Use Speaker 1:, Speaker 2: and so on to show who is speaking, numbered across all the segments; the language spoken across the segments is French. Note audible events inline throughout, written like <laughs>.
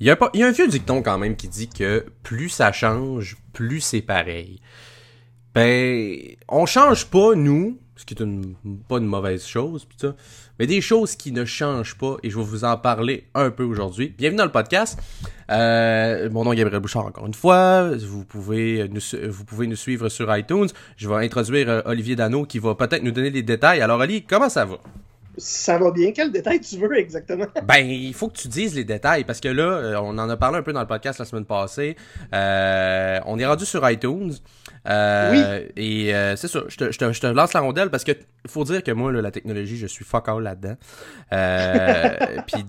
Speaker 1: Il y, a un vieux dicton quand même qui dit que plus ça change, plus c'est pareil. Ben, on change pas, nous, ce qui est une, pas une mauvaise chose, pis ça, mais des choses qui ne changent pas, et je vais vous en parler un peu aujourd'hui. Bienvenue dans le podcast. Euh, mon nom est Gabriel Bouchard encore une fois. Vous pouvez nous, vous pouvez nous suivre sur iTunes. Je vais introduire euh, Olivier Dano qui va peut-être nous donner des détails. Alors, Oli, comment ça va?
Speaker 2: Ça va bien. Quel détail tu veux exactement? <laughs>
Speaker 1: Ben, il faut que tu dises les détails parce que là, euh, on en a parlé un peu dans le podcast la semaine passée. Euh, on est rendu sur iTunes. Euh, oui. Et euh, c'est ça, je te, je, te, je te, lance la rondelle parce que faut dire que moi, là, la technologie, je suis fuck all là-dedans. Euh, <laughs> puis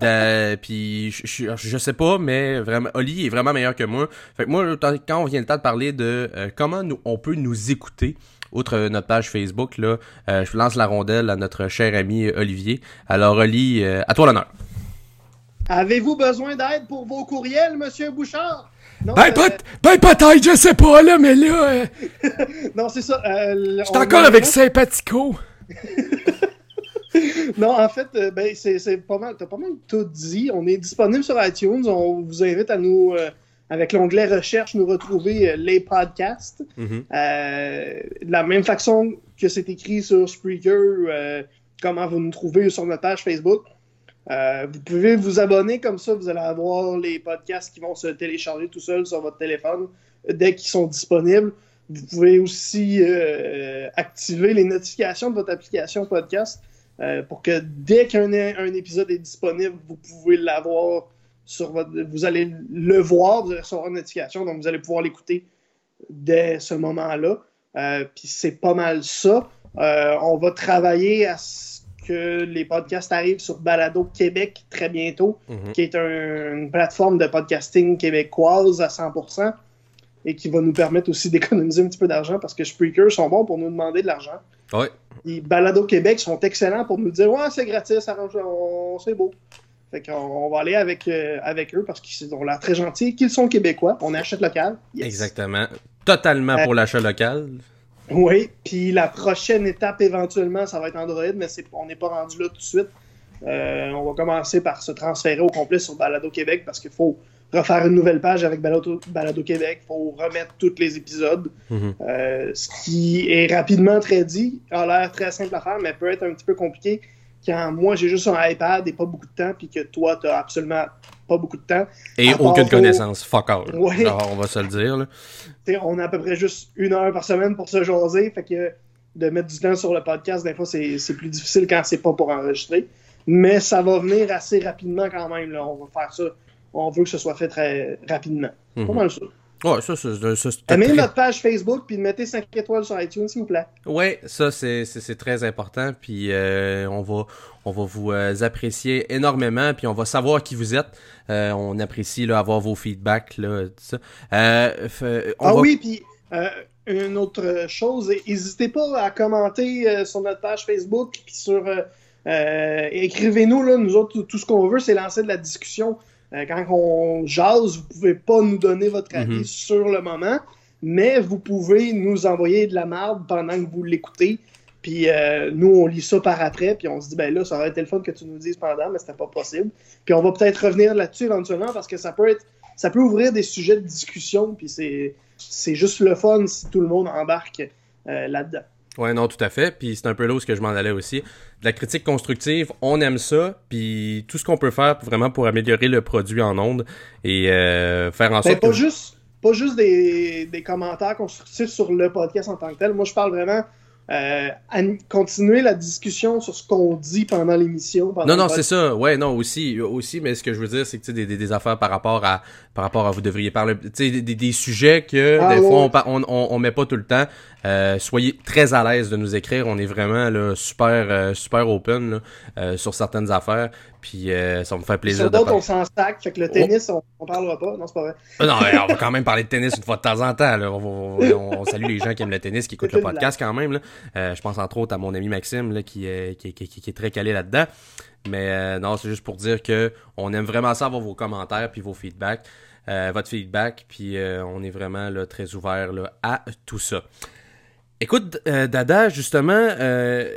Speaker 1: puis je, je, sais pas, mais vraiment, Oli est vraiment meilleur que moi. Fait que moi, quand on vient le temps de parler de comment nous, on peut nous écouter, outre notre page Facebook, là, euh, je lance la rondelle à notre cher ami Olivier. Alors, Oli, euh, à toi l'honneur.
Speaker 2: Avez-vous besoin d'aide pour vos courriels, Monsieur Bouchard?
Speaker 3: Non, ben, euh... ben peut-être, je sais pas, là, mais là... Euh, <laughs>
Speaker 2: non, c'est ça.
Speaker 3: Euh, je encore avec Sympathico. <laughs>
Speaker 2: non, en fait, ben, c'est pas mal, t'as pas mal tout dit. On est disponible sur iTunes. On vous invite à nous avec l'onglet recherche, nous retrouver euh, les podcasts.
Speaker 1: Mhm.
Speaker 2: euh, de la même façon que c'est écrit sur Spreaker, euh, comment vous nous trouvez sur notre page Facebook. Euh, vous pouvez vous abonner comme ça, vous allez avoir les podcasts qui vont se télécharger tout seul sur votre téléphone dès qu'ils sont disponibles. Vous pouvez aussi activer les notifications de votre application podcast pour que dès qu'un un épisode est disponible, vous pouvez l'avoir sur votre, vous allez le voir, vous allez recevoir une notification, donc vous allez pouvoir l'écouter dès ce moment-là. Euh, Puis c'est pas mal ça. Euh, on va travailler à ce que les podcasts arrivent sur Balado Québec très bientôt,
Speaker 1: Mhm.
Speaker 2: qui est un- une plateforme de podcasting québécoise à 100% et qui va nous permettre aussi <laughs> d'économiser un petit peu d'argent parce que Spreaker sont bons pour nous demander de l'argent.
Speaker 1: Ouais.
Speaker 2: Les Balado Québec sont excellents pour nous dire Ouais, c'est gratis, arrange- on- c'est beau. Fait qu'on on va aller avec, euh, avec eux parce qu'ils ont l'air très gentils, qu'ils sont québécois. On achète local. Yes.
Speaker 1: Exactement. Totalement
Speaker 2: Euh,
Speaker 1: pour l'achat local.
Speaker 2: Oui, puis la prochaine étape éventuellement, ça va être Android, mais on n'est pas rendu là tout de suite. Euh, on va commencer par se transférer au complet sur Balado Québec parce qu'il faut refaire une nouvelle page avec Balado, Balado Québec, il faut remettre tous les épisodes.
Speaker 1: Mhm.
Speaker 2: Euh, ce qui est rapidement très dit, a l'air très simple à faire, mais peut être un petit peu compliqué quand moi j'ai juste un iPad et pas beaucoup de temps, puis que toi tu absolument pas beaucoup de temps.
Speaker 1: Et aucune connaissance. Fuck all.
Speaker 2: Ouais.
Speaker 1: Genre, on va se le dire. Là.
Speaker 2: On a à peu près juste une heure par semaine pour se jaser, fait que de mettre du temps sur le podcast, des fois, c'est plus difficile quand c'est pas pour enregistrer. Mais ça va venir assez rapidement quand même. Là. On va faire ça. On veut que ce soit fait très rapidement.
Speaker 1: Mhm.
Speaker 2: Pas mal ça.
Speaker 1: Ouais, ça, ça, ça, ça, c'est
Speaker 2: Aimez
Speaker 1: très-
Speaker 2: notre page Facebook puis mettez 5 étoiles sur iTunes, s'il vous plaît.
Speaker 1: Ouais, ça c'est très important puis euh, on va on va vous euh, apprécier énormément puis on va savoir qui vous êtes. Euh, on apprécie là avoir vos feedbacks là tout ça. F- on
Speaker 2: Ah
Speaker 1: va-
Speaker 2: oui, puis une autre chose, n'hésitez pas à commenter sur notre page Facebook puis sur écrivez-nous là, nous autres tout, tout ce qu'on veut, c'est lancer de la discussion. Euh, quand on jase, vous pouvez pas nous donner votre avis
Speaker 1: Mhm.
Speaker 2: sur le moment, mais vous pouvez nous envoyer de la marde pendant que vous l'écoutez. Puis euh, nous, on lit ça par après, puis on se dit, ben là, ça aurait été le fun que tu nous dises pendant, mais c'était pas possible. Puis on va peut-être revenir là-dessus éventuellement parce que ça peut être, ça peut ouvrir des sujets de discussion, puis c'est, c'est juste le fun si tout le monde embarque euh, là-dedans.
Speaker 1: Ouais, non, tout à fait. Puis c'est un peu là où ce que je m'en allais aussi. De la critique constructive, on aime ça. Puis tout ce qu'on peut faire pour, vraiment pour améliorer le produit en ondes et euh, faire en sorte
Speaker 2: pas
Speaker 1: que...
Speaker 2: juste, pas juste des, des commentaires constructifs sur le podcast en tant que tel. Moi, je parle vraiment euh, à continuer la discussion sur ce qu'on dit pendant l'émission.
Speaker 1: Non, non, c'est ça. Ouais, non, aussi, aussi, mais ce que je veux dire, c'est que des, des, des affaires par rapport à, par rapport à vous devriez parler, tu sais, des, sujets que
Speaker 2: Ah,
Speaker 1: des
Speaker 2: ouais.
Speaker 1: fois on, on, on met pas tout le temps. Euh, soyez très à l'aise de nous écrire. On est vraiment là super, euh, super open là, euh, sur certaines affaires. Puis ça me fait plaisir
Speaker 2: Sur d'autres, on s'en stack. Fait que le tennis, on, on parlera pas. Non, c'est pas vrai.
Speaker 1: Ah Non, on va quand <laughs> même parler de tennis une fois de temps en temps. Là. On, on- on salue les gens qui aiment le tennis, qui écoutent le podcast quand même. Là. Je pense entre autres à mon ami Maxime là, qui, est- qui, qui, qui- qui est très calé là-dedans. Mais euh, non, c'est juste pour dire que on aime vraiment ça avoir vos commentaires puis vos feedbacks, euh, votre feedback, puis euh, on est vraiment là, très ouvert là, à tout ça. Écoute, euh, Dada, justement, euh,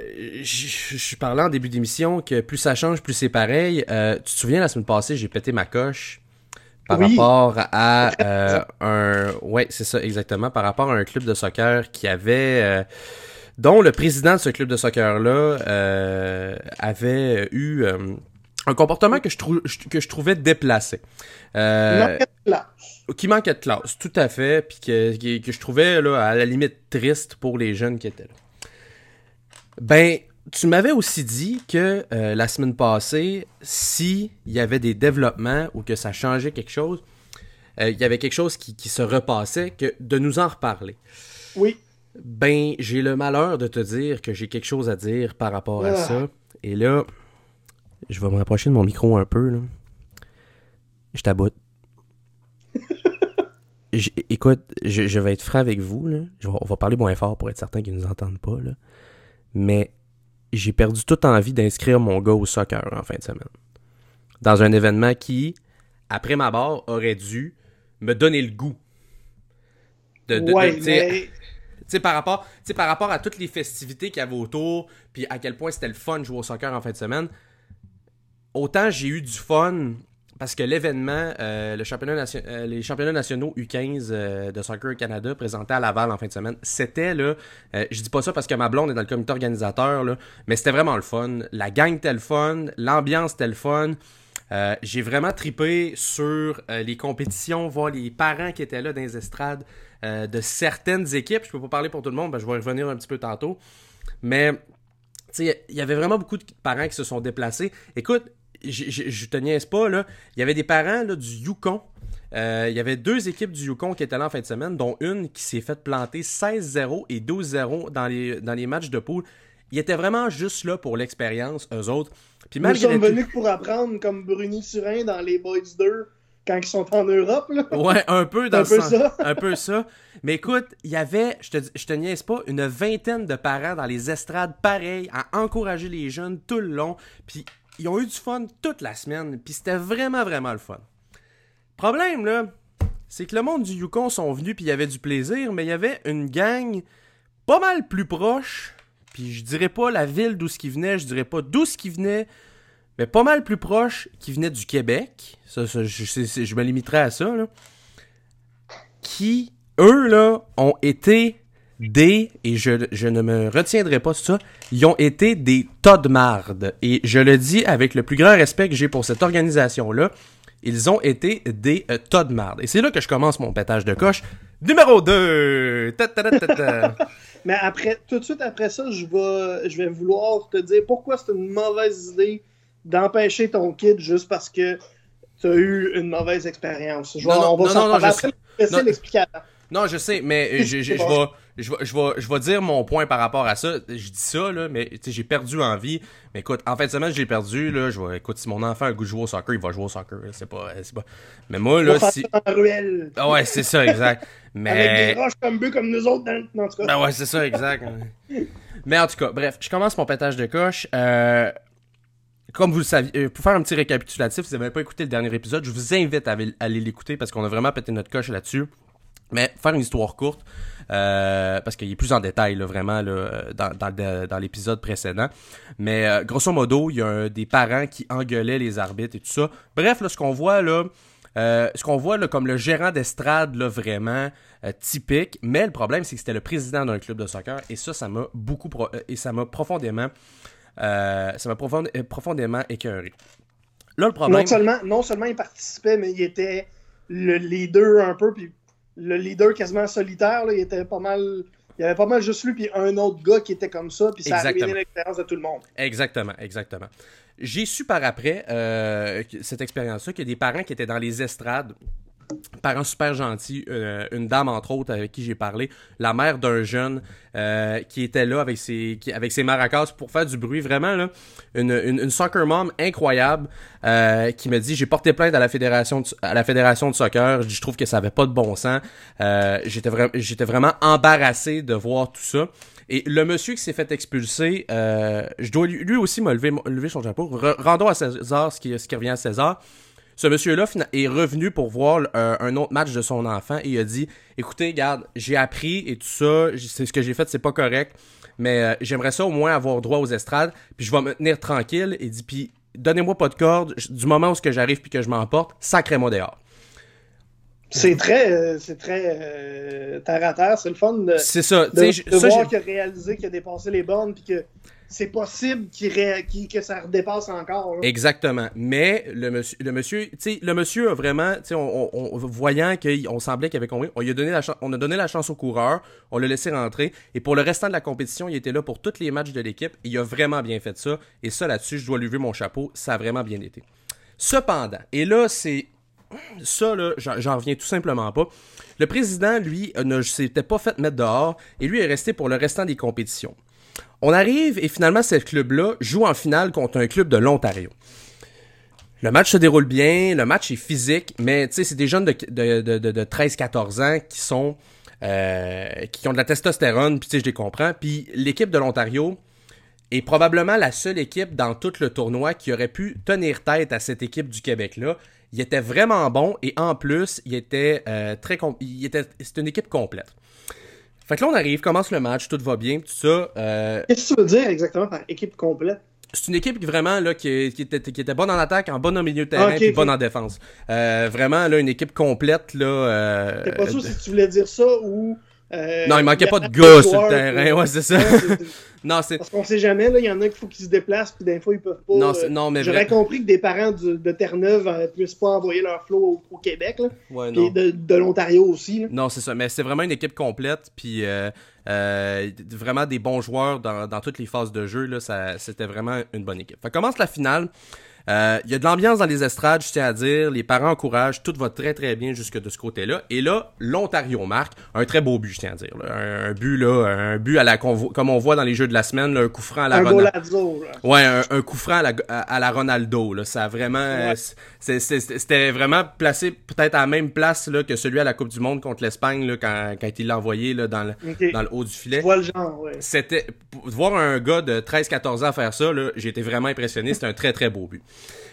Speaker 1: je parlais en début d'émission que plus ça change, plus c'est pareil. Euh, tu te souviens, la semaine passée, j'ai pété ma coche. par rapport à <laughs> euh, un ouais c'est ça exactement par rapport à un club de soccer qui avait dont le président de ce club de soccer là euh, avait eu un comportement que je que je trouvais déplacé qui manquait de classe tout à fait puis que, que, je trouvais là à la limite triste pour les jeunes qui étaient là ben tu m'avais aussi dit que euh, la semaine passée, s'il y avait des développements ou que ça changeait quelque chose, euh, il y avait quelque chose qui, se repassait, que de nous en reparler.
Speaker 2: Oui.
Speaker 1: Ben, j'ai le malheur de te dire que j'ai quelque chose à dire par rapport à ah. ça. Et là, je vais me rapprocher de mon micro un peu. Là. Je t'aboute. Écoute, je, vais être franc avec vous. Là. on va parler moins fort pour être certain qu'ils ne nous entendent pas. Là. Mais j'ai perdu toute envie d'inscrire mon gars au soccer en fin de semaine. Dans un événement qui, après ma barre, aurait dû me donner le goût.
Speaker 2: De, de, <laughs>
Speaker 1: par rapport, par rapport à toutes les festivités qu'il y avait autour, puis à quel point c'était le fun de jouer au soccer en fin de semaine, autant j'ai eu du fun parce que l'événement, euh, le championnat euh, les championnats nationaux U15 euh, de Soccer Canada présentés à Laval en fin de semaine, c'était là, je dis pas ça parce que ma blonde est dans le comité organisateur, là, mais c'était vraiment le fun. La gang était le fun, l'ambiance était le fun. j'ai vraiment tripé sur les compétitions, voir les parents qui étaient là dans les estrades de certaines équipes. Je peux pas parler pour tout le monde, ben, je vais revenir un petit peu tantôt. Mais il y avait vraiment beaucoup de parents qui se sont déplacés. Écoute, je te niaise pas, là. Il y avait des parents là, du Yukon. Euh, il y avait deux équipes du Yukon qui étaient là en fin de semaine, dont une qui s'est fait planter 16-0 et 12-0 dans les, dans les matchs de poule. Ils étaient vraiment juste là pour l'expérience, eux autres.
Speaker 2: Puis Nous sommes venus pour apprendre comme Bruni Turin dans les Boys 2 quand ils sont en Europe. Là.
Speaker 1: Ouais, un peu dans un peu ça. un peu ça. Mais écoute, il y avait, je te, je te niaise pas, une vingtaine de parents dans les estrades pareil à encourager les jeunes tout le long. Puis ils ont eu du fun toute la semaine, puis c'était vraiment, vraiment le fun. Problème, là, c'est que le monde du Yukon sont venus, puis il y avait du plaisir, mais il y avait une gang pas mal plus proche, puis je dirais pas la ville d'où ce qui venait, je dirais pas d'où ce qui venait, mais pas mal plus proche, qui venait du Québec, ça, je, me limiterai à ça, qui, eux, là, ont été des, et je, je, ne me retiendrai pas de ça, ils ont été des tas de marde. Et je le dis avec le plus grand respect que j'ai pour cette organisation-là, ils ont été des euh, tas de marde. Et c'est là que je commence mon pétage de coche. Numéro 2! <laughs>
Speaker 2: Mais après, tout de suite après ça, je vais, je vais vouloir te dire pourquoi c'est une mauvaise idée d'empêcher ton kid juste parce que tu as eu une mauvaise expérience.
Speaker 1: Non, non, non, non,
Speaker 2: je
Speaker 1: Non, je sais, mais <laughs> je, je, je, vais, je vais, je, vais, je vais dire mon point par rapport à ça. Je dis ça, là, mais j'ai perdu envie. Mais écoute, en fin de semaine, j'ai perdu. Là, je vais, écoute, si mon enfant a le goût de jouer au soccer, il va jouer au soccer. C'est pas, c'est pas. Mais moi, là, si.
Speaker 2: ruelle.
Speaker 1: Ah ouais, c'est ça, exact. <laughs> Mais...
Speaker 2: Avec des roches comme comme nous autres, dans, en tout cas.
Speaker 1: Ben ouais, c'est ça, exact. <laughs> mais en tout cas, bref, je commence mon pétage de coche. Euh, comme vous le saviez, euh, pour faire un petit récapitulatif, si vous n'avez pas écouté le dernier épisode, je vous invite à aller l'écouter parce qu'on a vraiment pété notre coche là-dessus. Mais faire une histoire courte, euh, parce qu'il est plus en détail là, vraiment là, dans, dans, dans l'épisode précédent. Mais euh, grosso modo, il y a des parents qui engueulaient les arbitres et tout ça. Bref, là, ce qu'on voit là, euh, ce qu'on voit là, comme le gérant d'estrade là, vraiment typique. Mais le problème, c'est que c'était le président d'un club de soccer et ça, ça m'a beaucoup et ça m'a profondément, ça m'a profondément écœuré.
Speaker 2: Là, le problème. Non seulement, non seulement il participait, mais il était le leader un peu, le leader quasiment solitaire, il était pas mal. Il y avait pas mal juste lui puis un autre gars qui était comme ça, puis ça a ruiné l'expérience de tout le monde.
Speaker 1: Exactement, exactement. J'ai su par après euh, cette expérience-là qu'il y a des parents qui étaient dans les estrades parents super gentil, euh, une dame entre autres avec qui j'ai parlé, la mère d'un jeune euh, qui était là avec ses maracas pour faire du bruit vraiment là, une, une, soccer mom incroyable euh, qui me dit j'ai porté plainte à la fédération de, à la fédération soccer, je trouve que ça avait pas de bon sens, j'étais vraiment embarrassé de voir tout ça. Et le monsieur qui s'est fait expulser, je dois lui, aussi me lever, lever son chapeau. rendons à César qui, ce qui revient à César. Ce monsieur-là est revenu pour voir euh, un autre match de son enfant et il a dit Écoutez, garde, j'ai appris et tout ça, c'est ce que j'ai fait, c'est pas correct, mais euh, j'aimerais ça au moins avoir droit aux estrades, puis je vais me tenir tranquille. Et dit Puis donnez-moi pas de corde, du moment où j'arrive puis que je m'emporte, sacrez-moi dehors.
Speaker 2: C'est très, c'est très terre à terre. C'est le fun de,
Speaker 1: c'est ça.
Speaker 2: de, voir qu'il a réalisé qu'il a dépassé les bornes puis que c'est possible que ça redépasse encore.
Speaker 1: Exactement. Mais le monsieur, le monsieur, le monsieur a vraiment, on, on, voyant qu'on semblait qu'il avait on, a donné la chance au coureur, on l'a laissé rentrer, et pour le restant de la compétition, il était là pour tous les matchs de l'équipe, il a vraiment bien fait ça. Et ça, là-dessus, je dois lui lever mon chapeau, ça a vraiment bien été. Cependant, et là, c'est ça, là, j'en reviens tout simplement pas. Le président, lui, ne s'était pas fait mettre dehors et lui est resté pour le restant des compétitions. On arrive et finalement, ce club-là joue en finale contre un club de l'Ontario. Le match se déroule bien, le match est physique, mais c'est des jeunes de, de, de, de 13-14 ans qui sont euh, qui ont de la testostérone, puis je les comprends. Puis l'équipe de l'Ontario est probablement la seule équipe dans tout le tournoi qui aurait pu tenir tête à cette équipe du Québec-là. Il était vraiment bon et en plus, il était euh. C'est une équipe complète. Fait que là, on arrive, commence le match, tout va bien, tout ça.
Speaker 2: Euh, Qu'est-ce que tu veux dire exactement par équipe complète?
Speaker 1: C'est une équipe qui vraiment là, qui, qui, était, qui était bonne en attaque, en bonne au milieu de terrain, et bonne en défense. Euh, vraiment là, une équipe complète là. Euh,
Speaker 2: T'es pas sûr si tu voulais dire ça ou.
Speaker 1: Euh, non, il manquait pas de gars sur le terrain, ouais, c'est ça.
Speaker 2: Non, c'est... Parce qu'on sait jamais, là, il y en a qu'il faut qu'ils se déplacent, puis des fois, ils peuvent pas. Non, euh, non mais J'aurais compris que des parents de Terre-Neuve ne euh, puissent pas envoyer leur flot au, Québec, là. Ouais, non. de, de l'Ontario aussi. Là.
Speaker 1: Non, c'est ça, mais c'est vraiment une équipe complète, puis euh, vraiment des bons joueurs dans, dans, toutes les phases de jeu, là, ça, c'était vraiment une bonne équipe. Fait commence la finale. Euh, il y a de l'ambiance dans les estrades, je tiens à dire. Les parents encouragent. Tout va très, très bien jusque de ce côté-là. Et là, l'Ontario marque un très beau but, je tiens à dire. Un, but, là, un but à la comme on voit dans les jeux de la semaine, un coup franc à la
Speaker 2: Ronaldo.
Speaker 1: Ouais, un, coup franc à la, à, la Ronaldo. Là. Ça a vraiment... C'était vraiment placé peut-être à la même place là, que celui à la Coupe du Monde contre l'Espagne quand, quand il l'a envoyé là, dans, le, dans le haut du filet. Je
Speaker 2: vois le genre, ouais.
Speaker 1: C'était... Voir un gars de 13-14 ans faire ça, j'ai été vraiment impressionné. C'était un très, très beau but.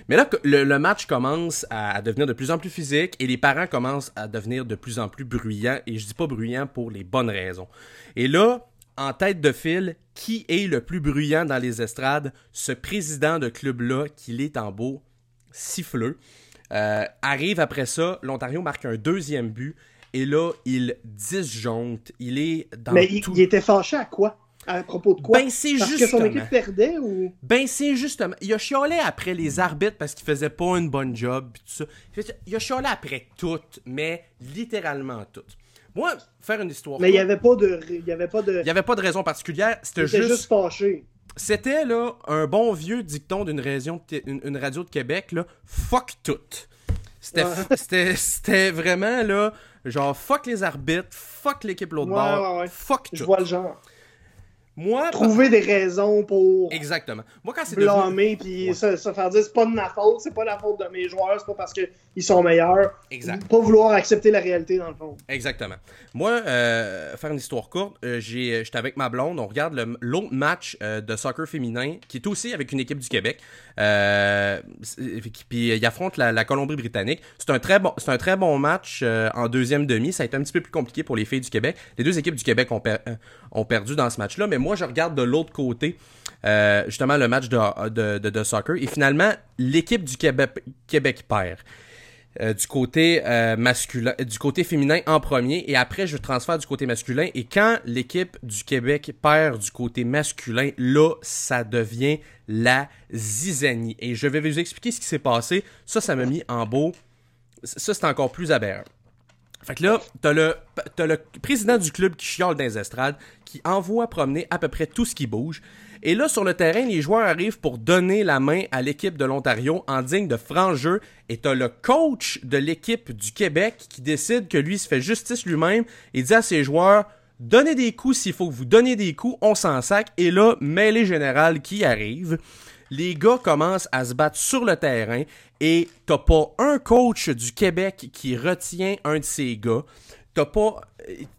Speaker 1: Mais là, le, match commence à, devenir de plus en plus physique et les parents commencent à devenir de plus en plus bruyants. Et je dis pas bruyants pour les bonnes raisons. Et là, en tête de file, qui est le plus bruyant dans les estrades? Ce président de club-là, qui est en beau siffleux. Euh, arrive après ça, l'Ontario marque un deuxième but. Et là, il disjoncte. Il est dans
Speaker 2: Mais il était fâché à quoi? À propos de quoi?
Speaker 1: Ben, c'est
Speaker 2: parce que son équipe perdait ou?
Speaker 1: Ben, c'est justement. Il a chialé après les arbitres parce qu'il faisait pas une bonne job. Tout ça. Il a chialé après tout, mais littéralement tout. Moi, faire une histoire.
Speaker 2: Mais il n'y avait pas de. Il y avait pas de.
Speaker 1: Il y avait pas de raison particulière. C'était juste.
Speaker 2: juste fâché.
Speaker 1: C'était là un bon vieux dicton d'une radio, une, radio de Québec là. Fuck tout. C'était vraiment là, genre fuck les arbitres, fuck l'équipe l'autre bord, fuck tout.
Speaker 2: Je vois le genre.
Speaker 1: Moi,
Speaker 2: trouver des raisons pour
Speaker 1: exactement. Moi quand c'est
Speaker 2: blâmer puis se, faire dire c'est pas de ma faute, c'est pas la faute de mes joueurs, c'est pas parce qu'ils sont meilleurs.
Speaker 1: Exact.
Speaker 2: Pas vouloir accepter la réalité dans le fond.
Speaker 1: Exactement. Moi, euh, faire une histoire courte, euh, j'ai, j'étais avec ma blonde, on regarde l'autre match euh, de soccer féminin qui est aussi avec une équipe du Québec. puis il affronte la, Colombie-Britannique. C'est un très bon, c'est un très bon match en deuxième demi. Ça a été un petit peu plus compliqué pour les filles du Québec. Les deux équipes du Québec ont, ont perdu dans ce match-là, mais moi, je regarde de l'autre côté, euh, justement, le match de, de, soccer. Et finalement, l'équipe du Québec, Québec perd. Euh, du côté euh, masculin, du côté féminin en premier, et après je transfère du côté masculin. Et quand l'équipe du Québec perd du côté masculin, là, ça devient la zizanie. Et je vais vous expliquer ce qui s'est passé. Ça, ça m'a mis en beau. Ça, c'est encore plus aberrant. Fait que là, t'as le, as le président du club qui chiale dans les estrades, qui envoie promener à peu près tout ce qui bouge. Et là, sur le terrain, les joueurs arrivent pour donner la main à l'équipe de l'Ontario en digne de franc jeu. Et t'as le coach de l'équipe du Québec qui décide que lui se fait justice lui-même et dit à ses joueurs Donnez des coups s'il faut que vous donniez des coups, on s'en sac. Et là, mêlée générale qui arrive les gars commencent à se battre sur le terrain et t'as pas un coach du Québec qui retient un de ces gars. T'as pas.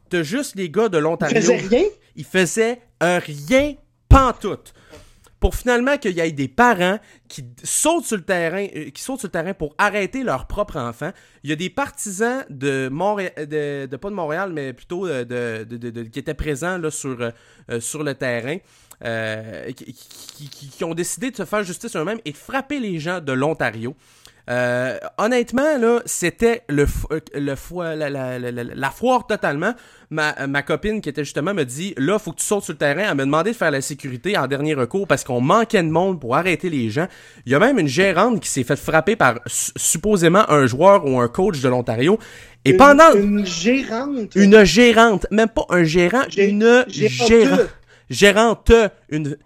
Speaker 1: T'as juste les gars de l'Ontario.
Speaker 2: Ils faisaient rien?
Speaker 1: Ils faisaient un rien pantoute. Pour finalement qu'il y ait des parents qui sautent sur le terrain, euh, qui sautent sur le terrain pour arrêter leur propre enfant. Il y a des partisans de Montréal, de, pas de Montréal, mais plutôt de, de, qui étaient présents là, sur, euh, sur le terrain. Euh, qui, ont décidé de se faire justice eux-mêmes et de frapper les gens de l'Ontario. Euh, honnêtement, là, c'était le, le la, la, la, la, foire totalement. Ma, ma copine qui était justement me dit là, faut que tu sautes sur le terrain. Elle m'a demandé de faire la sécurité en dernier recours parce qu'on manquait de monde pour arrêter les gens. Il y a même une gérante qui s'est fait frapper par supposément un joueur ou un coach de l'Ontario. Et
Speaker 2: une,
Speaker 1: pendant
Speaker 2: une gérante,
Speaker 1: une gérante, même pas un gérant, une gérante, gérante, une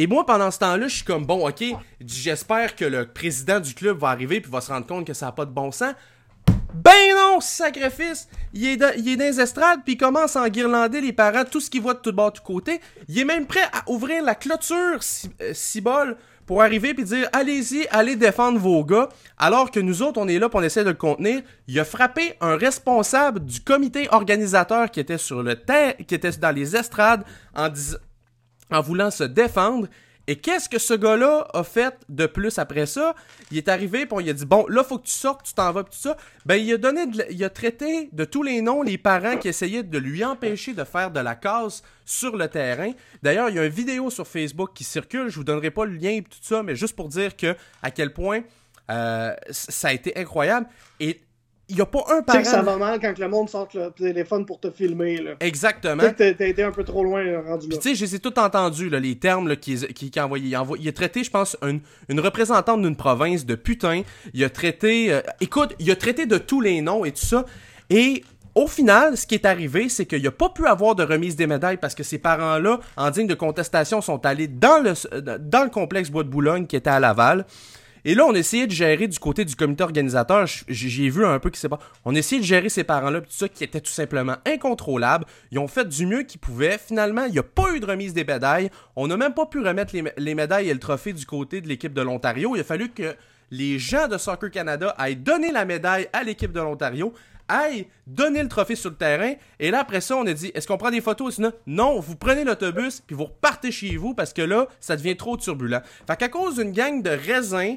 Speaker 1: et moi, pendant ce temps-là, je suis comme, bon, ok, j'espère que le président du club va arriver puis va se rendre compte que ça n'a pas de bon sens. Ben non, sacrifice! Il est, il est dans les estrades, puis il commence à enguirlander les parents, tout ce qu'il voit de tout bord, de tout côté. Il est même prêt à ouvrir la clôture cibole euh, pour arriver puis dire allez-y, allez défendre vos gars, alors que nous autres, on est là pour on essaie de le contenir. Il a frappé un responsable du comité organisateur qui était sur le terre, qui était dans les estrades en disant en voulant se défendre. Et qu'est-ce que ce gars-là a fait de plus après ça? Il est arrivé, puis il a dit, bon, là, faut que tu sortes, tu t'en vas, pis tout ça. Ben, il a donné, il a traité de tous les noms les parents qui essayaient de lui empêcher de faire de la casse sur le terrain. D'ailleurs, il y a une vidéo sur Facebook qui circule, je vous donnerai pas le lien et tout ça, mais juste pour dire que, à quel point, euh, ça a été incroyable. Il n'y a pas un parent.
Speaker 2: Tu sais que ça va mal quand le monde sort le téléphone pour te filmer. Là.
Speaker 1: Exactement.
Speaker 2: Tu sais que t'as été un peu trop loin rendu là.
Speaker 1: Tu sais, je les ai tout entendus, là, les termes qu'il qui, qui a envoyés. Il, a traité, je pense, une, une représentante d'une province de putain. Il a traité. Euh, écoute, il a traité de tous les noms et tout ça. Et au final, ce qui est arrivé, c'est qu'il n'a pas pu avoir de remise des médailles parce que ces parents-là, en digne de contestation, sont allés dans le, dans le complexe Bois de Boulogne qui était à Laval. Et là, on essayait de gérer du côté du comité organisateur. J'ai vu un peu qui s'est pas. On essayait de gérer ces parents-là, tout ça, qui était tout simplement incontrôlable. Ils ont fait du mieux qu'ils pouvaient. Finalement, il n'y a pas eu de remise des médailles. On n'a même pas pu remettre les, médailles et le trophée du côté de l'équipe de l'Ontario. Il a fallu que les gens de Soccer Canada aillent donner la médaille à l'équipe de l'Ontario aillent donner le trophée sur le terrain. Et là, après ça, on a dit, est-ce qu'on prend des photos? Sinon, non, vous prenez l'autobus, puis vous repartez chez vous, parce que là, ça devient trop turbulent. Fait qu'à cause d'une gang de raisins,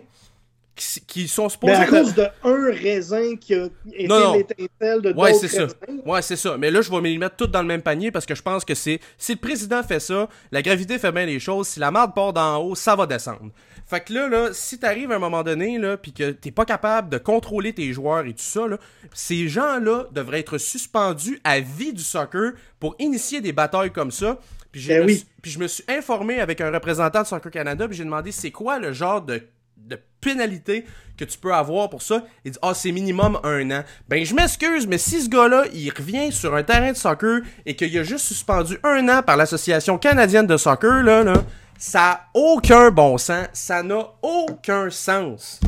Speaker 1: qui, sont supposés.
Speaker 2: Mais à cause de un raisin qui a été l'étincelle de
Speaker 1: ouais, c'est
Speaker 2: ça.
Speaker 1: Ouais, c'est ça. Mais là, je vais me les mettre toutes dans le même panier parce que je pense que c'est. Si le président fait ça, la gravité fait bien les choses. Si la marde part d'en haut, ça va descendre. Fait que là, là si t'arrives à un moment donné, là, pis que t'es pas capable de contrôler tes joueurs et tout ça, là, ces gens-là devraient être suspendus à vie du soccer pour initier des batailles comme ça. Puis,
Speaker 2: oui.
Speaker 1: puis je me suis informé avec un représentant de Soccer Canada, puis j'ai demandé c'est quoi le genre de de pénalité que tu peux avoir pour ça? Il dit Ah, c'est minimum un an. Ben, je m'excuse, mais si ce gars-là, il revient sur un terrain de soccer et qu'il a juste suspendu un an par l'Association canadienne de soccer, là, là ça n'a aucun bon sens. Ça n'a aucun sens.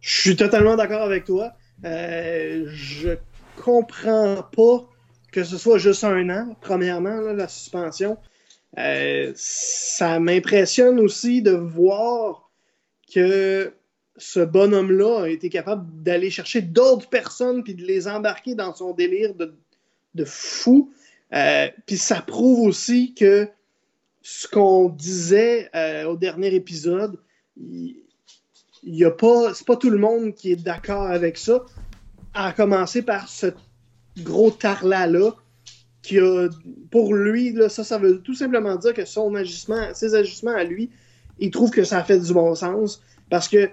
Speaker 2: Je suis totalement d'accord avec toi. Euh, je comprends pas que ce soit juste un an, premièrement, la suspension. Euh, ça m'impressionne aussi de voir que ce bonhomme-là a été capable d'aller chercher d'autres personnes puis de les embarquer dans son délire de, de fou. Euh, puis ça prouve aussi que ce qu'on disait euh, au dernier épisode, il, y a pas, c'est pas tout le monde qui est d'accord avec ça. À commencer par ce gros tarlat-là, qui a, pour lui, ça, veut tout simplement dire que son agissement, ses agissements à lui, il trouve que ça fait du bon sens parce que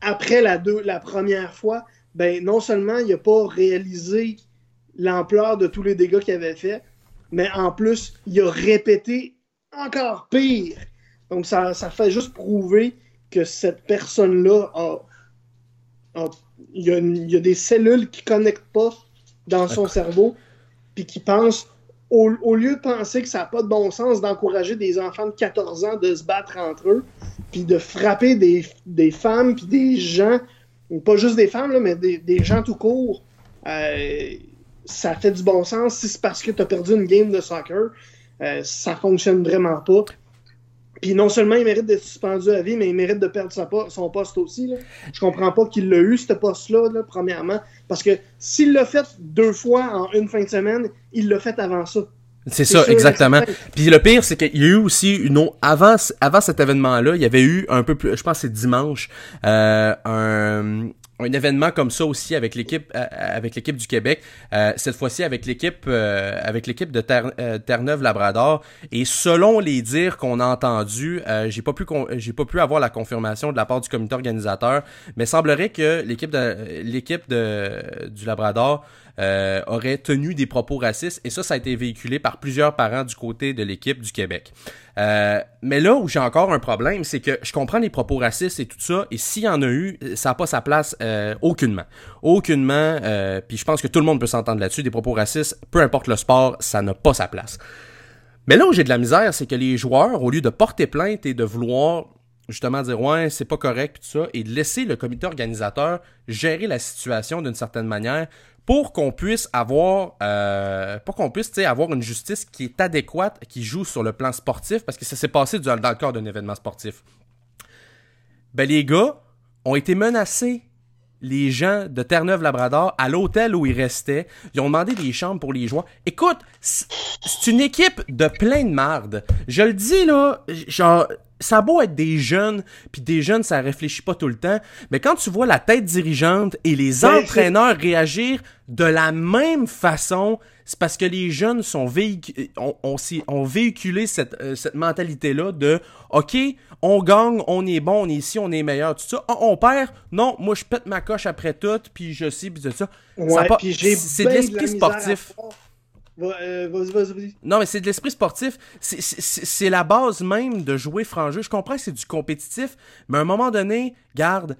Speaker 2: après la, deux, la première fois, ben non seulement il n'a pas réalisé l'ampleur de tous les dégâts qu'il avait fait, mais en plus, il a répété encore pire. Donc ça, ça fait juste prouver que cette personne-là a, il, y a il y a des cellules qui ne connectent pas dans son cerveau, puis qui pensent au, lieu de penser que ça n'a pas de bon sens d'encourager des enfants de 14 ans de se battre entre eux, puis de frapper des, femmes, puis des gens, pas juste des femmes, là, mais des, gens tout court, euh, ça fait du bon sens. Si c'est parce que tu as perdu une game de soccer, euh, ça fonctionne vraiment pas. Puis non seulement il mérite d'être suspendu à vie, mais il mérite de perdre son poste aussi. Là. Je comprends pas qu'il l'a eu, ce poste-là, premièrement. Parce que s'il l'a fait deux fois en une fin de semaine, il l'a fait avant ça.
Speaker 1: C'est ça, exactement. Puis le pire, c'est qu'il y a eu aussi une autre... Avant, avant cet événement-là, il y avait eu un peu plus... Je pense que c'est dimanche, euh, un un événement comme ça aussi avec l'équipe euh, avec l'équipe du Québec. Euh, cette fois-ci avec l'équipe euh, avec l'équipe de Terre, Terre-Neuve Labrador et selon les dires qu'on a entendus j'ai pas pu j'ai pas pu avoir la confirmation de la part du comité organisateur mais semblerait que l'équipe de l'équipe de du Labrador aurait tenu des propos racistes et ça ça a été véhiculé par plusieurs parents du côté de l'équipe du Québec euh, mais là où j'ai encore un problème, c'est que je comprends les propos racistes et tout ça, et s'il y en a eu, ça n'a pas sa place euh, aucunement. Aucunement, euh, puis je pense que tout le monde peut s'entendre là-dessus, des propos racistes, peu importe le sport, ça n'a pas sa place. Mais là où j'ai de la misère, c'est que les joueurs, au lieu de porter plainte et de vouloir justement dire ouais, c'est pas correct, tout ça, et de laisser le comité organisateur gérer la situation d'une certaine manière, pour qu'on puisse avoir euh, pour qu'on puisse avoir une justice qui est adéquate, qui joue sur le plan sportif, parce que ça s'est passé dans, le cadre d'un événement sportif. Ben les gars ont été menacés les gens de Terre-Neuve-Labrador à l'hôtel où ils restaient. Ils ont demandé des chambres pour les joueurs. Écoute, c'est une équipe de plein de marde. Je le dis là, genre ça a beau être des jeunes, puis des jeunes, ça réfléchit pas tout le temps, mais quand tu vois la tête dirigeante et les ben, entraîneurs réagir de la même façon, c'est parce que les jeunes sont ont, véhiculé cette, euh, cette mentalité-là de OK, on gagne, on est bon, on est ici, on est meilleur, tout ça. on perd, non, moi je pète ma coche après tout, puis je sais, puis tout ça. c'est de l'esprit sportif.
Speaker 2: Euh, vas-y, vas-y.
Speaker 1: Non, mais c'est de l'esprit sportif. C'est la base même de jouer franc jeu. Je comprends que c'est du compétitif, mais à un moment donné, garde,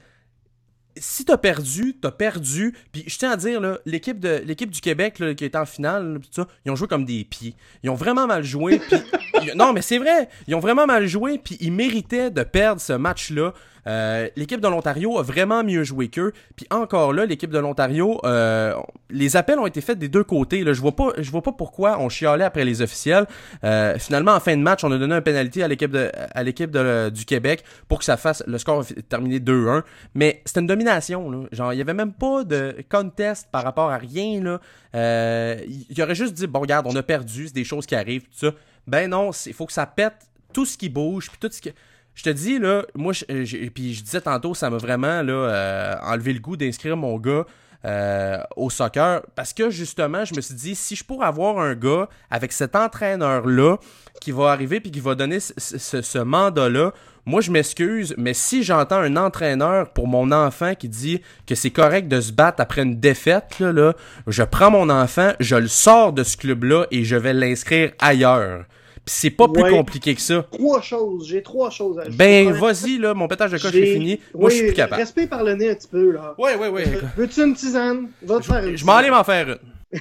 Speaker 1: si t'as perdu, t'as perdu. Puis je tiens à dire, l'équipe du Québec qui est en finale, ils ont joué comme des pieds. Ils ont vraiment mal joué. <laughs> non, mais c'est vrai, ils ont vraiment mal joué. Puis ils méritaient de perdre ce match-là. Euh, l'équipe de l'Ontario a vraiment mieux joué qu'eux. Puis encore là, l'équipe de l'Ontario, euh, les appels ont été faits des deux côtés. Je vois pas, vois pas pourquoi on chialait après les officiels. Euh, finalement, en fin de match, on a donné un penalty à l'équipe du Québec pour que ça fasse le score terminé 2-1. Mais c'était une domination. Genre, il y avait même pas de contest par rapport à rien. Il aurait juste dit bon, regarde, on a perdu, c'est des choses qui arrivent, tout ça. Ben non, il faut que ça pète tout ce qui bouge, puis tout ce qui je te dis, là, moi, euh, puis je disais tantôt, ça m'a vraiment là, euh, enlevé le goût d'inscrire mon gars euh, au soccer parce que justement, je me suis dit, si je pourrais avoir un gars avec cet entraîneur-là qui va arriver puis qui va donner ce, mandat-là, moi, je m'excuse, mais si j'entends un entraîneur pour mon enfant qui dit que c'est correct de se battre après une défaite, là, là, je prends mon enfant, je le sors de ce club-là et je vais l'inscrire ailleurs c'est pas plus compliqué que ça.
Speaker 2: Trois choses, j'ai trois choses à
Speaker 1: Ben, vas-y, là, mon pétage de coche est fini. Moi, je suis plus capable.
Speaker 2: Respect par le nez un petit peu, là.
Speaker 1: Ouais, ouais, ouais.
Speaker 2: Veux-tu une tisane? Va te faire une
Speaker 1: Je m'en allais m'en faire une. <laughs>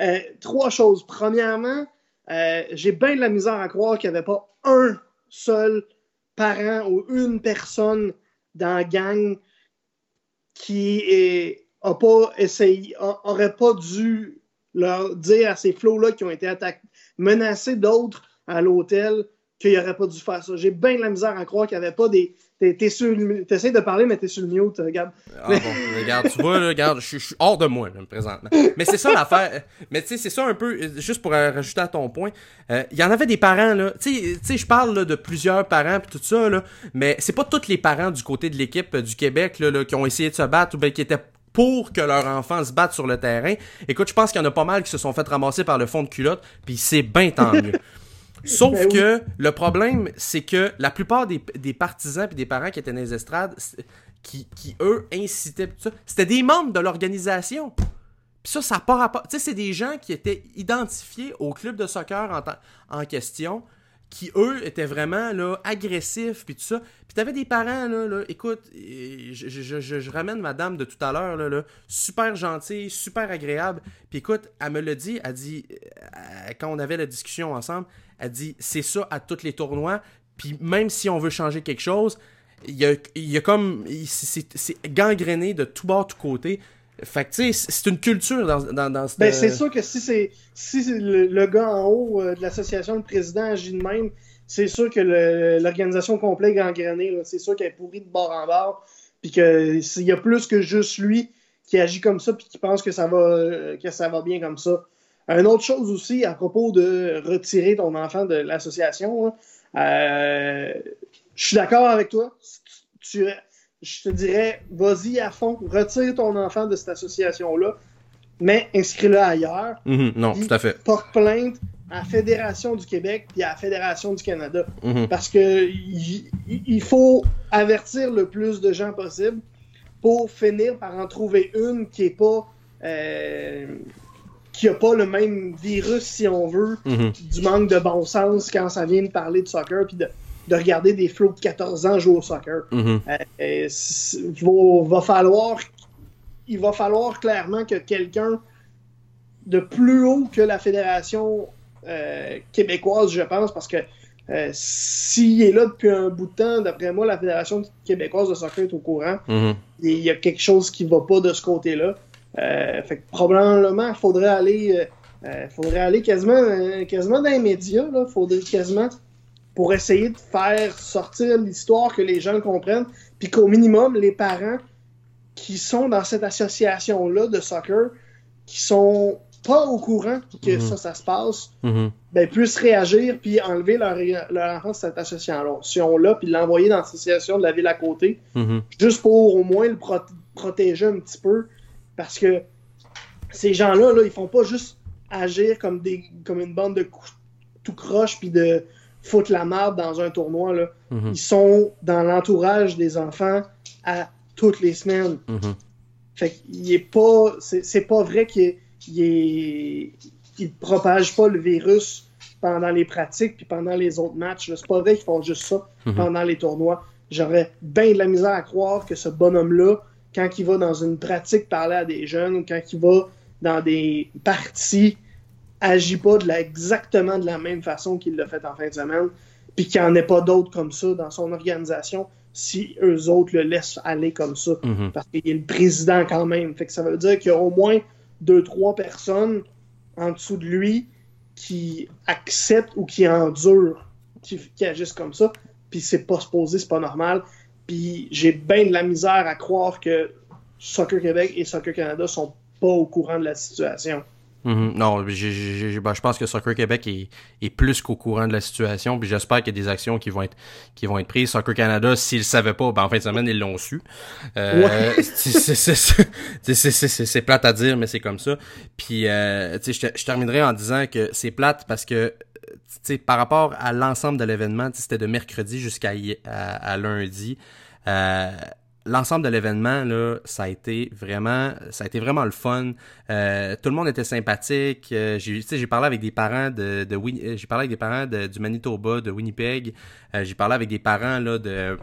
Speaker 2: Euh, trois choses. Premièrement, euh, j'ai bien de la misère à croire qu'il n'y avait pas un seul parent ou une personne dans la gang qui est, a pas essayé, aurait pas dû leur dire à ces flots-là qui ont été attaqués, menacer d'autres à l'hôtel qu'il n'aurait pas dû faire ça. J'ai bien de la misère à croire qu'il n'y avait pas des. T'essayes de parler, mais t'es sur le mute, regarde.
Speaker 1: Ah bon, regarde, tu vois, regarde, je suis hors de moi, là, présentement. Mais c'est ça l'affaire. Mais tu sais, c'est ça un peu, juste pour rajouter à ton point. Euh, il y en avait des parents, là. Tu sais, je parle de plusieurs parents et tout ça, là. Mais c'est pas tous les parents du côté de l'équipe du Québec, là, qui ont essayé de se battre ou bien qui étaient pour que leur enfant se batte sur le terrain. Écoute, je pense qu'il y en a pas mal qui se sont fait ramasser par le fond de culotte, puis c'est bien tant mieux. <laughs> Sauf ben que le problème, c'est que la plupart des, partisans et des parents qui étaient dans les estrades, qui, qui eux incitaient tout ça, c'était des membres de l'organisation. Puis ça, ça pas rapport. Tu sais, c'est des gens qui étaient identifiés au club de soccer en, en question, qui eux étaient vraiment là agressifs puis tout ça. Puis t'avais des parents là, écoute, je, ramène madame de tout à l'heure là, là, super gentille, super agréable. Puis écoute, elle me l'a dit, elle dit euh, quand on avait la discussion ensemble, elle dit c'est ça à tous les tournois. Puis même si on veut changer quelque chose, il y a, y a comme c'est gangréné de tout bord, tout côté. Fait c'est une culture dans, dans, dans
Speaker 2: Ben, c'est sûr que si c'est si le, gars en haut euh, de l'association, le président, agit de même, c'est sûr que l'organisation complète est. C'est sûr qu'elle est pourrie de bord en bord. Puis qu'il y a plus que juste lui qui agit comme ça puis qui pense que ça va que ça va bien comme ça. Une autre chose aussi, à propos de retirer ton enfant de l'association, euh, je suis d'accord avec toi. Je te dirais, vas-y à fond, retire ton enfant de cette association-là, mais inscris-le ailleurs.
Speaker 1: Mhm, non, tout à fait.
Speaker 2: Porte plainte à la Fédération du Québec puis à la Fédération du Canada.
Speaker 1: Mhm.
Speaker 2: Parce que il faut avertir le plus de gens possible pour finir par en trouver une qui est pas. Euh, qui a pas le même virus, si on veut,
Speaker 1: Mhm.
Speaker 2: du manque de bon sens quand ça vient de parler de soccer puis de, de regarder des flots de 14 ans jouer au soccer. Euh, c- va, va falloir, il va falloir clairement que quelqu'un de plus haut que la fédération euh, québécoise, je pense, parce que euh, s'il est là depuis un bout de temps, d'après moi, la fédération québécoise de soccer est au courant.
Speaker 1: Mhm.
Speaker 2: Et Il y a quelque chose qui va pas de ce côté-là. Euh, fait que probablement, il faudrait aller, faudrait aller quasiment, quasiment dans les médias, là, faudrait quasiment pour essayer de faire sortir l'histoire, que les gens le comprennent, puis qu'au minimum, les parents qui sont dans cette association-là de soccer, qui sont pas au courant que
Speaker 1: Mhm.
Speaker 2: ça, ça se passe,
Speaker 1: Mhm.
Speaker 2: ben, puissent réagir puis enlever leur, leur enfant de cette association-là, puis l'envoyer dans l'association de la ville à côté,
Speaker 1: Mhm.
Speaker 2: juste pour au moins le pro- protéger un petit peu, parce que ces gens-là, là, ils font pas juste agir comme, des, comme une bande de coups tout croche puis de foutre la merde dans un tournoi. Là.
Speaker 1: Mhm.
Speaker 2: Ils sont dans l'entourage des enfants à toutes les semaines.
Speaker 1: Mhm.
Speaker 2: Fait qu'il est pas. C'est pas vrai qu'il il est- il propage pas le virus pendant les pratiques puis pendant les autres matchs. C'est pas vrai qu'ils font juste ça
Speaker 1: Mhm.
Speaker 2: pendant les tournois. J'aurais bien de la misère à croire que ce bonhomme-là, quand il va dans une pratique parler à des jeunes ou quand il va dans des parties, agit pas de la, exactement de la même façon qu'il l'a fait en fin de semaine, puis qu'il n'y en ait pas d'autres comme ça dans son organisation si eux autres le laissent aller comme ça
Speaker 1: Mhm.
Speaker 2: parce qu'il est le président quand même. Fait que ça veut dire qu'il y a au moins deux, trois personnes en dessous de lui qui acceptent ou qui endurent, qui, qui agissent comme ça. Puis c'est pas supposé, c'est pas normal. Puis j'ai bien de la misère à croire que Soccer Québec et Soccer Canada sont pas au courant de la situation.
Speaker 1: Mhm. Non, j'ai- ben, je pense que Soccer Québec est, est plus qu'au courant de la situation, puis j'espère qu'il y a des actions qui vont être qui vont être prises. Soccer Canada, s'ils le savaient pas, ben en fin de semaine ils l'ont su. Euh, <laughs> c'est- plate à dire, mais c'est comme ça. Puis, euh, je te- je terminerai en disant que c'est plate parce que par rapport à l'ensemble de l'événement, c'était de mercredi jusqu'à à lundi. Euh, l'ensemble de l'événement là, ça a été vraiment, ça a été vraiment le fun. Euh, tout le monde était sympathique. Euh, j'ai, j'ai parlé avec des parents de, de euh, j'ai parlé avec des parents de- du Manitoba, de Winnipeg. Euh, j'ai parlé avec des parents là de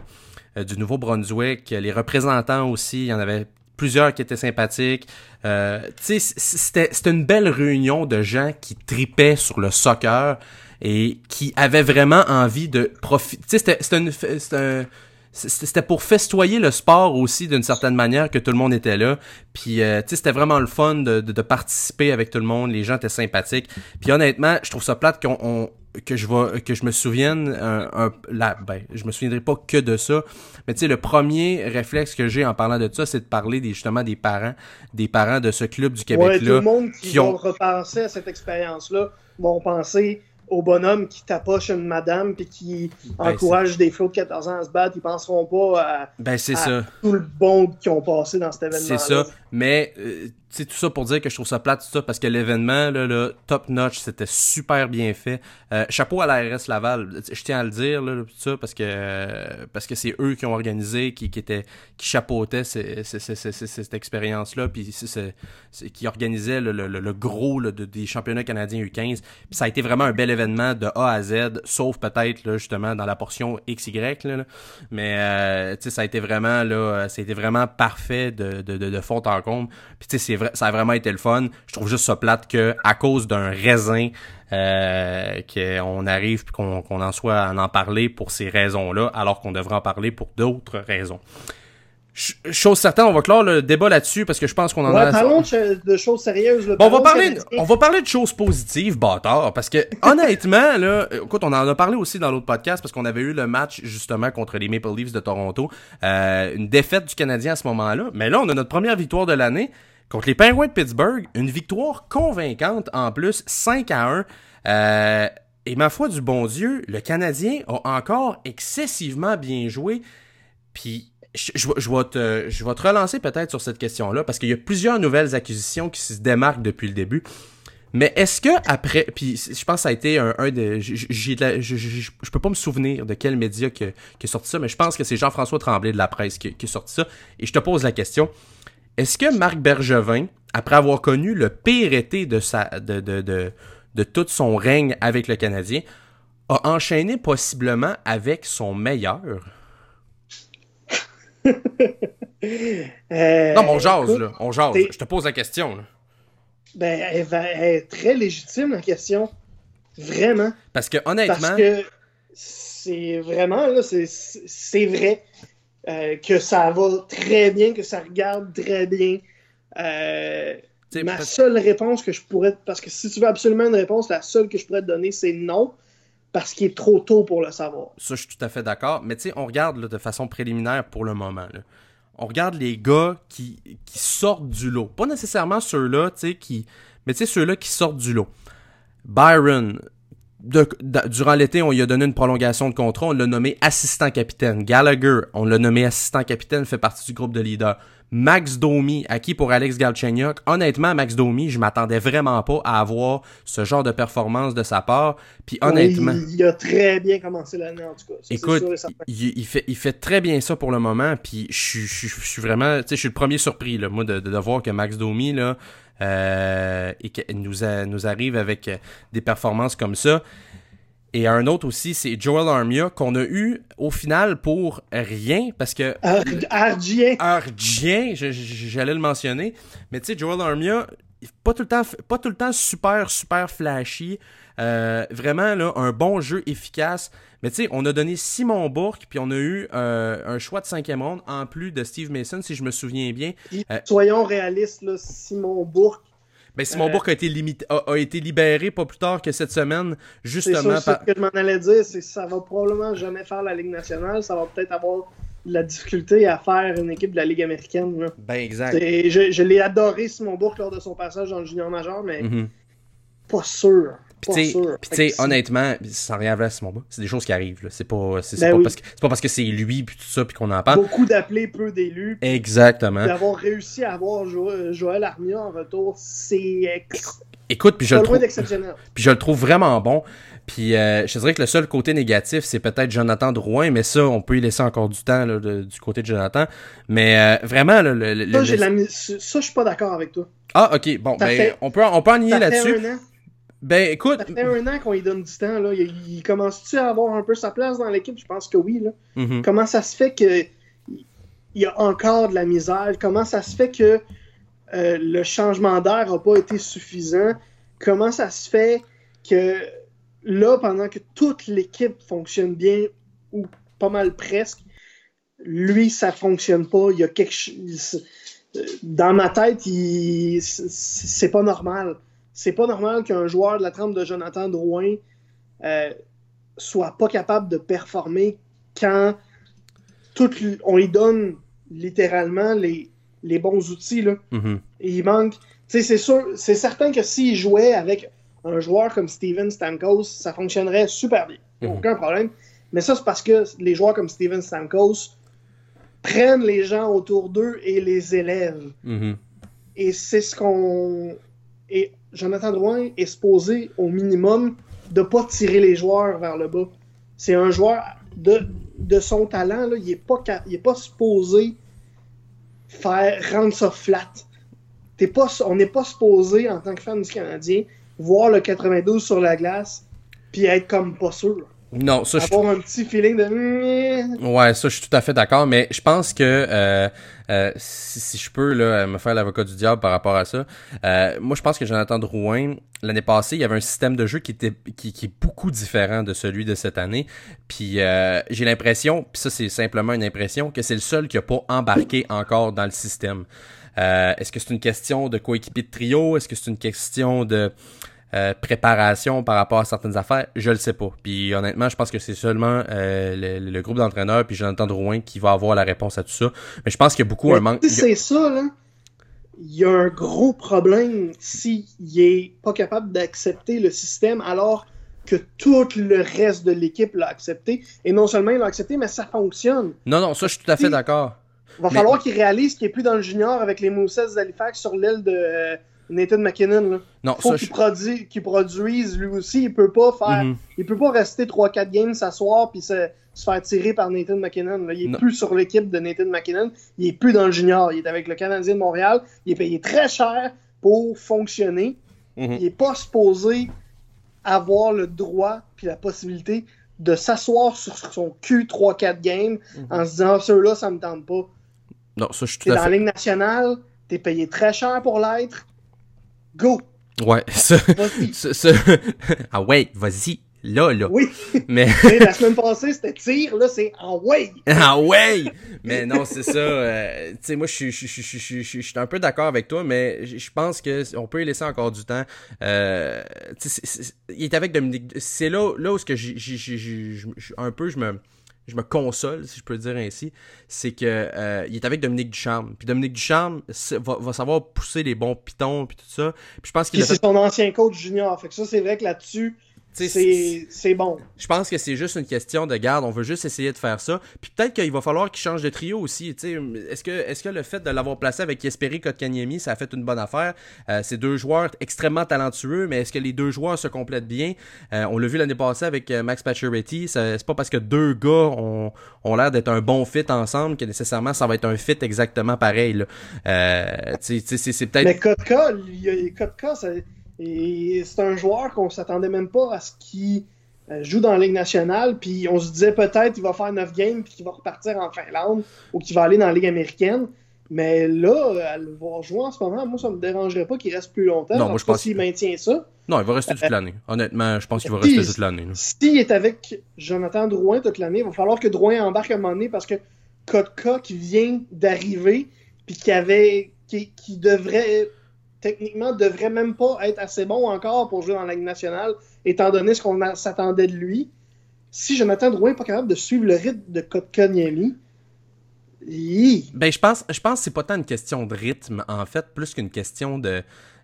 Speaker 1: euh, du Nouveau-Brunswick, les représentants aussi. Il y en avait plusieurs qui étaient sympathiques. Euh, c'était, c'était une belle réunion de gens qui tripaient sur le soccer et qui avaient vraiment envie de profiter. Tu sais, c'était, c'était, une- c'était un- c'était pour festoyer le sport aussi d'une certaine manière que tout le monde était là. Puis euh, tu sais c'était vraiment le fun de, de, de participer avec tout le monde. Les gens étaient sympathiques. Puis honnêtement, je trouve ça plate qu'on on- que je vais que je me souvienne un, un- la ben je me souviendrai pas que de ça mais tu sais le premier réflexe que j'ai en parlant de ça c'est de parler des justement des parents des parents de ce club du Québec
Speaker 2: Ouais, tout
Speaker 1: là
Speaker 2: le monde qui,
Speaker 1: qui ont-
Speaker 2: vont repenser à cette expérience-là vont penser au bonhomme qui tapoche une madame puis qui
Speaker 1: Ben,
Speaker 2: encourage des flots de 14 ans à se battre. Ils penseront pas à,
Speaker 1: ben c'est
Speaker 2: à
Speaker 1: ça
Speaker 2: tout le bon qu'ils ont passé dans cet événement.
Speaker 1: C'est ça. Mais, euh, sais, tout ça pour dire que je trouve ça plate, tout ça, parce que l'événement, là, là, top notch, c'était super bien fait. Euh, chapeau à l'ARS Laval. Je tiens à le dire, là, tout ça, parce que, euh, parce que c'est eux qui ont organisé, qui, qui étaient, qui chapeautaient cette expérience-là, puis c'est- c'est- c'est- qui organisaient le, le, le- gros là, de- des championnats canadiens U15. Puis ça a été vraiment un bel événement de A à Z, sauf peut-être, là, justement, dans la portion XY, là, là. Mais, euh, ça a été vraiment, là, ça a été vraiment parfait de, de, de, fond en comble. Puis, tu sais, c'est ça a vraiment été le fun. Je trouve juste ça plate que, à cause d'un raisin, euh, qu'on arrive puis qu'on en soit à en parler pour ces raisons-là, alors qu'on devrait en parler pour d'autres raisons. Ch- Chose certaine, on va clore le débat là-dessus parce que je pense qu'on en
Speaker 2: Ouais,
Speaker 1: a.
Speaker 2: parlons de, ch- de choses sérieuses. là.
Speaker 1: Bon, on va parler,
Speaker 2: Canadiens.
Speaker 1: on va parler de choses positives, bâtard, parce que <laughs> honnêtement, là, écoute, on en a parlé aussi dans l'autre podcast parce qu'on avait eu le match justement contre les Maple Leafs de Toronto, euh, une défaite du Canadien à ce moment-là, mais là, on a notre première victoire de l'année contre les Penguins de Pittsburgh, une victoire convaincante en plus, 5 à 1. Euh, et ma foi du bon Dieu, le Canadien a encore excessivement bien joué. Puis je, vais te, relancer peut-être sur cette question-là, parce qu'il y a plusieurs nouvelles acquisitions qui se démarquent depuis le début. Mais est-ce que après, puis je pense que ça a été un, un de, j'ai, je, peux pas me souvenir de quel média qui, qui a sorti ça, mais je pense que c'est Jean-François Tremblay de la presse qui, qui a sorti ça. Et je te pose la question, est-ce que Marc Bergevin, après avoir connu le pire été de sa, de, de, de, de tout son règne avec le Canadien, a enchaîné possiblement avec son meilleur? <laughs> euh, non, mais on jase, écoute, là. On jase. Je te pose la question, là.
Speaker 2: Ben, elle, va, elle, est très légitime, la question. Vraiment.
Speaker 1: Parce que, honnêtement.
Speaker 2: Parce que c'est vraiment, là, c'est vrai euh, que ça va très bien, que ça regarde très bien. Euh, ma seule réponse que je pourrais. Parce que si tu veux absolument une réponse, la seule que je pourrais te donner, c'est non. Parce qu'il est trop tôt pour le savoir.
Speaker 1: Ça, je suis tout à fait d'accord. Mais tu sais, on regarde là, de façon préliminaire pour le moment. Là on regarde les gars qui, qui sortent du lot. Pas nécessairement ceux-là, tu sais, qui. Mais tu sais, ceux-là qui sortent du lot. Byron, durant l'été, on lui a donné une prolongation de contrat. On l'a nommé assistant capitaine. Gallagher, on l'a nommé assistant capitaine, fait partie du groupe de leaders. Max Domi, acquis pour Alex Galchenyuk. Honnêtement, Max Domi, je m'attendais vraiment pas à avoir ce genre de performance de sa part. Puis honnêtement...
Speaker 2: Oui, il a très bien commencé l'année, en tout cas. Ça,
Speaker 1: écoute, il, il, fait, il fait très bien ça pour le moment. Puis je, je, je suis vraiment... Tu sais, je suis le premier surpris, là, moi, de, de, de voir que Max Domi, là, euh, et qu'il nous, a, nous arrive avec des performances comme ça. Et un autre aussi, c'est Joel Armia, qu'on a eu au final pour rien, parce que...
Speaker 2: Ardien.
Speaker 1: Ardien, j'allais le mentionner. Mais tu sais, Joel Armia, pas tout le temps, pas tout le temps super, super flashy. Euh, vraiment, là, un bon jeu efficace. Mais tu sais, on a donné Simon Bourque, puis on a eu euh, un choix de cinquième ronde, en plus de Steve Mason, si je me souviens bien.
Speaker 2: Euh, soyons réalistes, là, Simon Bourque,
Speaker 1: ben, Simon euh, Bourque a été, limité, a, a, été libéré pas plus tard que cette semaine, justement.
Speaker 2: C'est par... ce que je m'en allais dire, c'est que ça va probablement jamais faire la Ligue nationale. Ça va peut-être avoir de la difficulté à faire une équipe de la Ligue américaine. Là.
Speaker 1: Ben, exact.
Speaker 2: Je, je l'ai adoré, Simon Bourque, lors de son passage dans le junior major, mais mm -hmm. pas sûr.
Speaker 1: Puis tu sais, honnêtement, sans rien à Simon Bourque, c'est des choses qui arrivent. C'est pas, c'est, ben pas, oui. parce que, pas parce que c'est lui puis tout ça puis qu'on en parle.
Speaker 2: Beaucoup d'appelés, peu d'élus.
Speaker 1: Exactement.
Speaker 2: D'avoir réussi à avoir jo Joël Armia en retour, c'est ex...
Speaker 1: Écoute, puis je, le trouve... <laughs> puis je le trouve vraiment bon. Puis euh, je dirais que le seul côté négatif, c'est peut-être Jonathan Drouin, mais ça, on peut y laisser encore du temps là, de, du côté de Jonathan. Mais euh, vraiment, le, le,
Speaker 2: ça, le... La... ça, je suis pas d'accord avec toi.
Speaker 1: Ah, ok, bon, ben, fait... on peut, on peut en nier là-dessus. Ben écoute.
Speaker 2: Ça fait un an qu'on lui donne du temps. Là. Il, il commence-tu à avoir un peu sa place dans l'équipe? Je pense que oui. Là.
Speaker 1: Mm -hmm.
Speaker 2: Comment ça se fait que il y a encore de la misère? Comment ça se fait que euh, le changement d'air n'a pas été suffisant? Comment ça se fait que là, pendant que toute l'équipe fonctionne bien, ou pas mal presque, lui, ça fonctionne pas. Il y a quelque chose. Dans ma tête, il... c'est pas normal c'est pas normal qu'un joueur de la trempe de Jonathan Drouin euh, soit pas capable de performer quand tout, on lui donne littéralement les, les bons outils. Là.
Speaker 1: Mm -hmm.
Speaker 2: Et il manque. C'est sûr, c'est certain que s'il jouait avec un joueur comme Steven Stamkos, ça fonctionnerait super bien. Mm -hmm. Aucun problème. Mais ça, c'est parce que les joueurs comme Steven Stamkos prennent les gens autour d'eux et les élèvent.
Speaker 1: Mm -hmm.
Speaker 2: Et c'est ce qu'on. Et Jonathan Drouin est supposé, au minimum, de pas tirer les joueurs vers le bas. C'est un joueur de, son talent, là, il n'est pas, est pas supposé faire rendre ça flat. Pas, on n'est pas supposé, en tant que fan du Canadien, voir le 92 sur la glace puis être comme pas sûr.
Speaker 1: Non, ça,
Speaker 2: Avoir je... un petit feeling de.
Speaker 1: Ouais, ça, je suis tout à fait d'accord, mais je pense que euh, euh, si, si, je peux là, me faire l'avocat du diable par rapport à ça, euh, moi, je pense que Jonathan Drouin, l'année passée, il y avait un système de jeu qui était qui, qui est beaucoup différent de celui de cette année. Puis euh, j'ai l'impression, puis ça, c'est simplement une impression, que c'est le seul qui a pas embarqué encore dans le système. Euh, Est-ce que c'est une question de coéquipier de trio? Est-ce que c'est une question de euh, préparation par rapport à certaines affaires, je le sais pas. Puis honnêtement, je pense que c'est seulement euh, le, le, groupe d'entraîneurs puis Jonathan Drouin qui va avoir la réponse à tout ça. Mais je pense qu'il y a beaucoup
Speaker 2: Mais
Speaker 1: un manque.
Speaker 2: c'est ça, là. Il y a un gros problème s'il est pas capable d'accepter le système alors que tout le reste de l'équipe l'a accepté. Et non seulement il l'a accepté, mais ça fonctionne.
Speaker 1: Non, non, ça, je suis tout à fait d'accord.
Speaker 2: Il va
Speaker 1: Mais-
Speaker 2: falloir qu'il réalise qu'il n'est plus dans le junior avec les Moussets d'Halifax sur l'aile de euh, Nathan McKinnon. là.
Speaker 1: Non,
Speaker 2: faut
Speaker 1: ça,
Speaker 2: qu'il
Speaker 1: je...
Speaker 2: produise, qu'il produise lui aussi. Il peut pas faire,
Speaker 1: Mhm.
Speaker 2: il peut pas rester 3-4 games s'asseoir puis se, se faire tirer par Nathan McKinnon. là. Il est
Speaker 1: Non.
Speaker 2: plus sur l'équipe de Nathan McKinnon. Il est plus dans le junior. Il est avec le Canadien de Montréal. Il est payé très cher pour fonctionner.
Speaker 1: Mhm.
Speaker 2: Il est pas supposé avoir le droit puis la possibilité de s'asseoir sur son cul 3-4 games
Speaker 1: Mhm.
Speaker 2: en se disant Ah, ceux-là ça me tente pas.
Speaker 1: Non, ça, je suis tout
Speaker 2: dans
Speaker 1: à
Speaker 2: la
Speaker 1: fait...
Speaker 2: Ligue nationale, t'es payé très cher pour l'être. Go!
Speaker 1: Ouais, <laughs> ça...
Speaker 2: Vas-y.
Speaker 1: ça, <laughs> ça- ah ouais, vas-y, là, là.
Speaker 2: Oui, <laughs>
Speaker 1: Mais...
Speaker 2: La semaine passée c'était tir, là c'est en way!
Speaker 1: Ah ouais! Mais non, c'est ça. euh, tu sais, moi, je suis- un peu d'accord avec toi, mais je pense que on peut y laisser encore du temps. Euh, tu sais, il est avec Dominique. C'est là, là où ce que j'ai, un peu je me, je me console, si je peux le dire ainsi, c'est que euh, il est avec Dominique Ducharme. Puis Dominique Ducharme va, va savoir pousser les bons pitons puis tout ça. Puis je pense qu'il fait
Speaker 2: c'est son ancien coach junior. Fait que ça, c'est vrai que là-dessus, c'est bon.
Speaker 1: Je pense que c'est juste une question de garde. On veut juste essayer de faire ça. Puis peut-être qu'il va falloir qu'il change de trio aussi. Est-ce que, est-ce que le fait de l'avoir placé avec Jesperi Kotkaniemi, ça a fait une bonne affaire? Euh, c'est deux joueurs extrêmement talentueux, mais est-ce que les deux joueurs se complètent bien? Euh, on l'a vu l'année passée avec euh, Max Pacioretty. C'est pas parce que deux gars ont, ont l'air d'être un bon fit ensemble que nécessairement ça va être un fit exactement pareil. là. Euh, c'est, peut-être...
Speaker 2: Mais Kotka, il y a- Kotka, ça- et c'est un joueur qu'on s'attendait même pas à ce qu'il euh, joue dans la Ligue nationale. Puis on se disait peut-être qu'il va faire 9 games puis qu'il va repartir en Finlande ou qu'il va aller dans la Ligue américaine. Mais là, à le voir jouer en ce moment, moi, ça me dérangerait pas qu'il reste plus longtemps.
Speaker 1: Non, moi, je pense
Speaker 2: s'il
Speaker 1: que-
Speaker 2: maintient ça.
Speaker 1: Non, il va rester toute l'année. Honnêtement, je pense qu'il va rester toute l'année.
Speaker 2: S'il est avec Jonathan Drouin toute l'année, il va falloir que Drouin embarque à un moment donné parce que Kotka qui vient d'arriver puis qui avait qui, qui devrait techniquement devrait même pas être assez bon encore pour jouer dans la Ligue nationale étant donné ce qu'on s'attendait de lui. Si Jonathan Drouin n'est pas capable de suivre le rythme de Kotka Niemi, hi,
Speaker 1: Ben, je pense, je pense que c'est pas tant une question de rythme, en fait, plus qu'une question de.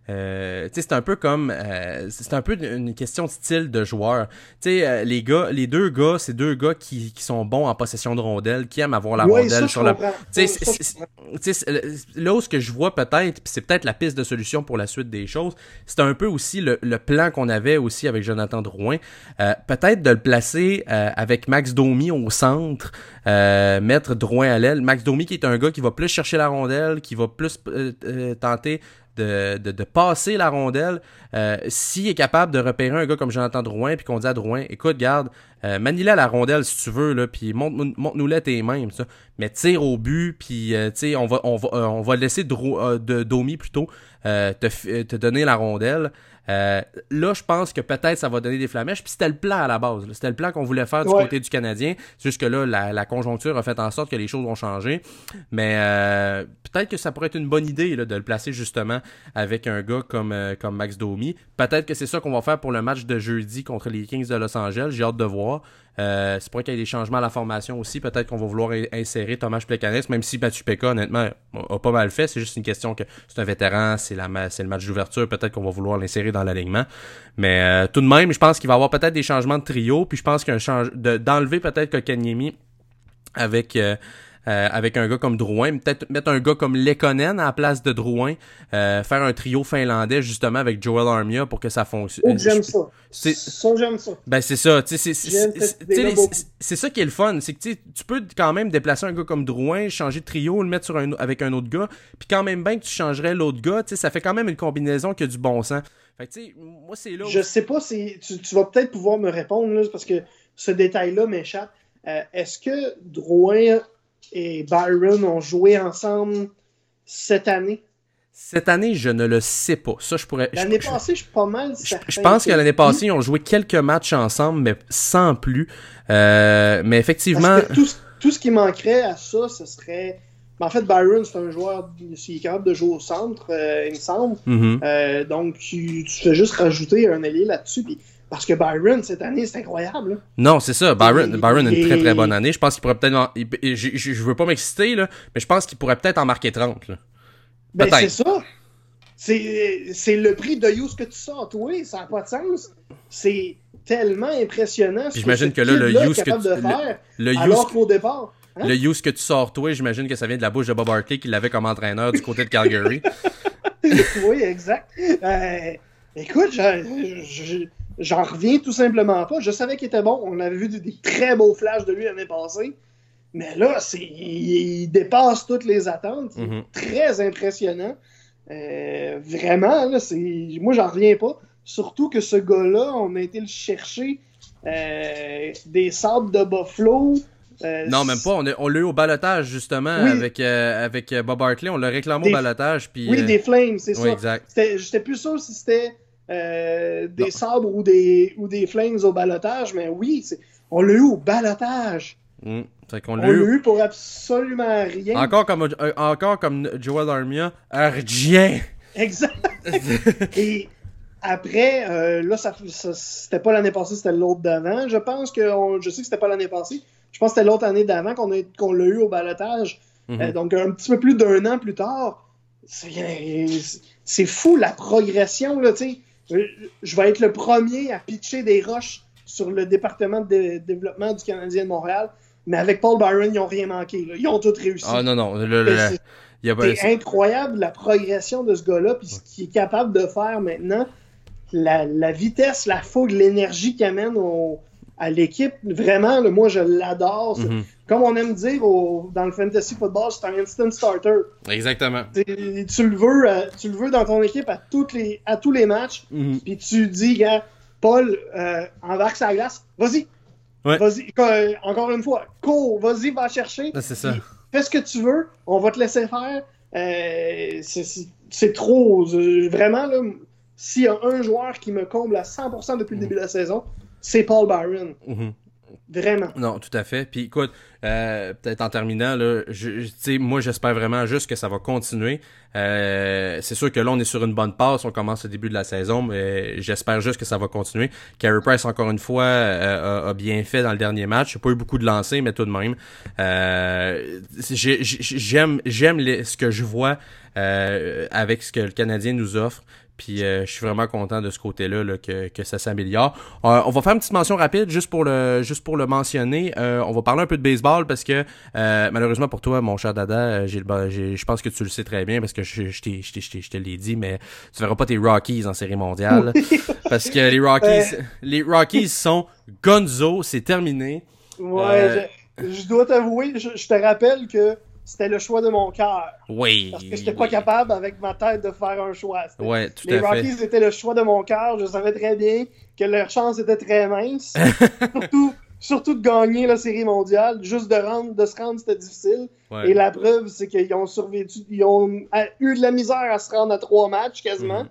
Speaker 1: Euh, tu sais, c'est un peu comme. euh, c'est un peu une question de style de joueur. Tu sais, euh, les gars, les deux gars, c'est deux gars qui, qui sont bons en possession de rondelles, qui aiment avoir la rondelle
Speaker 2: ça,
Speaker 1: sur la. Tu sais, le- là où ce que je vois peut-être, c'est peut-être la piste de solution pour la suite des choses, c'est un peu aussi le, le plan qu'on avait aussi avec Jonathan Drouin. Euh, peut-être de le placer euh, avec Max Domi au centre, euh, mettre Drouin à l'aile. Max Domi qui est un gars qui va plus chercher la rondelle, qui va plus euh, euh, tenter de, passer la rondelle. Euh, S'il est capable de repérer un gars comme Jonathan Drouin, puis qu'on dit à Drouin, écoute, garde, euh, manie-la la rondelle si tu veux, là, puis montre- montre-nous-la tes mains, ça. mais tire au but, puis euh, on va, on va, euh, laisser de, Domi plutôt te, te donner la rondelle. Euh, là, je pense que peut-être ça va donner des flamèches. Puis c'était le plan à la base. C'était le plan qu'on voulait faire du
Speaker 2: Ouais.
Speaker 1: côté du Canadien. C'est juste que là, la, la conjoncture a fait en sorte que les choses ont changé. Mais euh, peut-être que ça pourrait être une bonne idée là, de le placer justement avec un gars comme, euh, comme Max Domi. Peut-être que c'est ça qu'on va faire pour le match de jeudi contre les Kings de Los Angeles. J'ai hâte de voir. Euh, c'est pour qu'il y ait des changements à la formation aussi. Peut-être qu'on va vouloir in- insérer Thomas Plekanec, même si Mathieu Pekka, honnêtement, a pas mal fait. C'est juste une question que c'est un vétéran, c'est la c'est le match d'ouverture. Peut-être qu'on va vouloir l'insérer dans l'alignement. Mais euh, tout de même, je pense qu'il va y avoir peut-être des changements de trio. Puis je pense qu'un change de- d'enlever peut-être Kokaniemi avec euh, euh, avec un gars comme Drouin, peut-être mettre un gars comme Lekonen à la place de Drouin, euh, faire un trio finlandais justement avec Joel Armia pour que ça fonctionne.
Speaker 2: Oh, j'aime ça.
Speaker 1: c'est-
Speaker 2: Ça, j'aime ça.
Speaker 1: Ben c'est ça, tu sais, c'est- ça qui est le fun, c'est que tu peux quand même déplacer un gars comme Drouin, changer de trio, le mettre sur un, avec un autre gars, puis quand même bien que tu changerais l'autre gars, tu sais, ça fait quand même une combinaison qui a du bon sens. Fait que tu sais, moi c'est là où...
Speaker 2: Je sais pas si tu, tu vas peut-être pouvoir me répondre là, parce que ce détail-là m'échappe. Euh, Est-ce que Drouin et Byron ont joué ensemble cette année?
Speaker 1: Cette année, je ne le sais pas. Ça, je pourrais...
Speaker 2: L'année passée, je suis pas mal
Speaker 1: Je, je pense que l'année passée, ils ont joué quelques matchs ensemble, mais sans plus. Euh, mais effectivement,
Speaker 2: tout, ce- tout ce qui manquerait à ça, ce serait. Mais en fait, Byron, c'est un joueur qui est capable de jouer au centre, euh, il me semble.
Speaker 1: mhm.
Speaker 2: Euh, donc, tu, tu fais juste rajouter un allié là-dessus. puis- Parce que Byron, cette année, c'est incroyable. là.
Speaker 1: non, c'est ça. Byron, Byron a une très très bonne année. Je pense qu'il pourrait peut-être. en- Je, je- je veux pas m'exciter là, mais je pense qu'il pourrait peut-être en marquer 30. Là.
Speaker 2: Ben, c'est ça. C'est c'est le prix de ce que tu sors, toi. Ça n'a pas de sens. C'est tellement impressionnant.
Speaker 1: J'imagine que, là, le use que tu,
Speaker 2: faire, le, alors qu'au départ.
Speaker 1: Hein? Le use que tu sors toi, j'imagine que ça vient de la bouche de Bob Hartley qui l'avait comme entraîneur du côté de Calgary. <laughs>
Speaker 2: oui, exact. Euh, écoute, j'en reviens tout simplement pas. Je savais qu'il était bon. On avait vu des, très beaux flashs de lui l'année passée. Mais là, il, dépasse toutes les attentes. Il est mm-hmm. très impressionnant. Euh, vraiment, là, moi, j'en reviens pas. Surtout que ce gars-là, on a été le chercher euh, des sables de Buffalo.
Speaker 1: Euh, non, même pas. On, l'a eu au balotage, justement, avec, avec Bob Hartley. On l'a réclamé au balotage. Puis,
Speaker 2: oui, des Flames, c'est
Speaker 1: oui, ça. Exact.
Speaker 2: J'étais plus sûr si c'était des sabres ou des, ou des Flames au balotage, mais oui, on l'a eu au balotage.
Speaker 1: Mm.
Speaker 2: on l'a eu pour absolument rien.
Speaker 1: Encore comme, euh, encore comme Joel Armia, rien.
Speaker 2: Exact. <laughs> Et après, euh, là, ça, c'était pas l'année passée, c'était l'autre d'avant. Je pense que, je sais que c'était pas l'année passée. Je pense que c'était l'autre année d'avant qu'on, l'a eu au balotage. Mhm. Euh, donc, un petit peu plus d'un an plus tard. C'est, fou la progression, là, tu sais. Je vais être le premier à pitcher des roches sur le département de développement du Canadien de Montréal. Mais avec Paul Byron, ils n'ont rien manqué. Ils ont tout réussi.
Speaker 1: Ah non, non.
Speaker 2: C'est incroyable la progression de ce gars-là, puis ce qu'il est capable de faire maintenant. La, vitesse, la fougue, l'énergie qu'il amène à l'équipe, vraiment, moi je l'adore. Mhm. Comme on aime dire dans le fantasy football, c'est un instant starter.
Speaker 1: Exactement.
Speaker 2: Tu le, veux, euh, tu le veux dans ton équipe à, toutes les, à tous les matchs, mhm. puis tu dis, gars, Paul, euh, embarque sa glace, vas-y, Vas-y, encore une fois, cours, vas-y, va chercher.
Speaker 1: c'est ça.
Speaker 2: Fais ce que tu veux, on va te laisser faire. Euh, c'est trop. vraiment, là, s'il y a un joueur qui me comble à 100% depuis le début de la saison, c'est Paul Byron. Mm-hmm. Vraiment.
Speaker 1: Non, tout à fait. Puis écoute, euh, peut-être en terminant, là, je, moi j'espère vraiment juste que ça va continuer. Euh, c'est sûr que là on est sur une bonne passe, on commence au début de la saison, mais j'espère juste que ça va continuer. Carey Price encore une fois euh, a, bien fait dans le dernier match. J'ai pas eu beaucoup de lancers, mais tout de même, j'aime j'aime ce que je vois avec ce que le Canadien nous offre. Puis euh, je suis vraiment content de ce côté-là là, que, que ça s'améliore. Euh, on va faire une petite mention rapide juste pour le juste pour le mentionner. Euh, on va parler un peu de baseball parce que malheureusement pour toi, mon cher Dada, j'ai je pense que tu le sais très bien parce que je, je, je, je te l'ai dit, mais tu verras pas tes Rockies en série mondiale. <laughs> parce que les Rockies les Rockies sont gonzo, c'est terminé.
Speaker 2: Ouais, je, dois t'avouer, je te rappelle que c'était le choix de mon cœur.
Speaker 1: Oui.
Speaker 2: Parce que j'étais pas capable avec ma tête de faire un choix.
Speaker 1: Ouais, tout
Speaker 2: les Rockies étaient le choix de mon cœur. Je savais très bien que leur chance était très mince. <laughs> surtout, surtout de gagner la série mondiale. Juste de, rendre, de se rendre, c'était difficile. Et la preuve, c'est qu'ils ont survécu. Ils ont eu de la misère à se rendre à trois matchs quasiment. Mhm.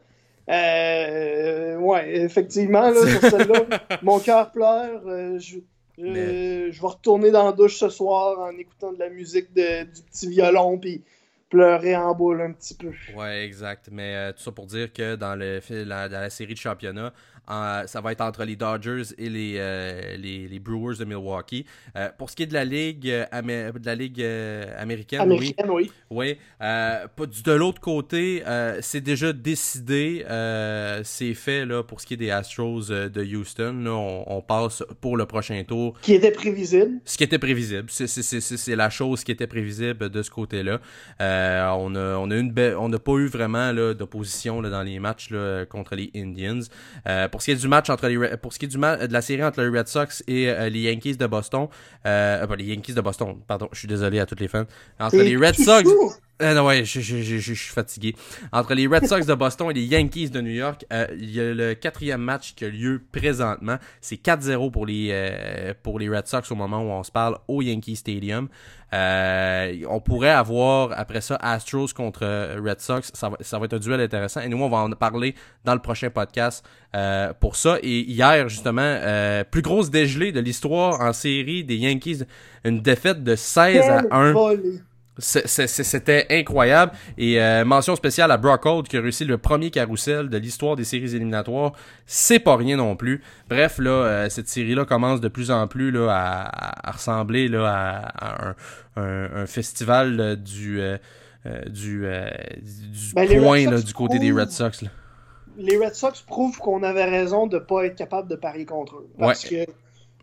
Speaker 2: Euh, ouais, effectivement, là, sur celle-là, <laughs> mon cœur pleure. Euh, je euh, je vais retourner dans la douche ce soir en écoutant de la musique de, du petit violon puis pleurer en boule un petit peu.
Speaker 1: Ouais, exact. Mais euh, tout ça pour dire que dans, le, dans la série de championnat, ça va être entre les Dodgers et les, euh, les, Brewers de Milwaukee. Euh, pour ce qui est de la Ligue, euh, de la ligue américaine,
Speaker 2: américaine, oui.
Speaker 1: Oui. de l'autre côté, c'est déjà décidé. c'est fait là, pour ce qui est des Astros de Houston. Là, on, passe pour le prochain tour.
Speaker 2: Qui était prévisible.
Speaker 1: Ce qui était prévisible. C'est la chose qui était prévisible de ce côté-là. on a, on a, une on n'a pas eu vraiment d'opposition dans les matchs contre les Indians pour ce qui est du match entre les pour ce qui est du de la série entre les Red Sox et euh, les Yankees de Boston, euh, euh, pas les Yankees de Boston, pardon, je suis désolé à toutes les fans. Entre les Red Sox, euh, ouais, je, je, je, je, suis fatigué. Entre les Red Sox de Boston et les Yankees de New York, euh, il y a le quatrième match qui a lieu présentement. C'est 4-0 pour les euh, pour les Red Sox au moment où on se parle au Yankee Stadium. Euh, on pourrait avoir après ça Astros contre Red Sox. Ça va, ça va être un duel intéressant. Et nous, on va en parler dans le prochain podcast pour ça. Et hier, justement, plus grosse dégelée de l'histoire en série des Yankees. Une défaite de 16 à 1. C'était incroyable. Et euh, mention spéciale à Brock Holt qui a réussi le premier carrousel de l'histoire des séries éliminatoires. C'est pas rien non plus. Bref, là, euh, cette série-là commence de plus en plus là, à, ressembler là, à, un, festival du, du, du
Speaker 2: ben,
Speaker 1: point du côté des Red Sox. Là.
Speaker 2: les Red Sox prouvent qu'on avait raison de ne pas être capable de parier contre eux. Parce que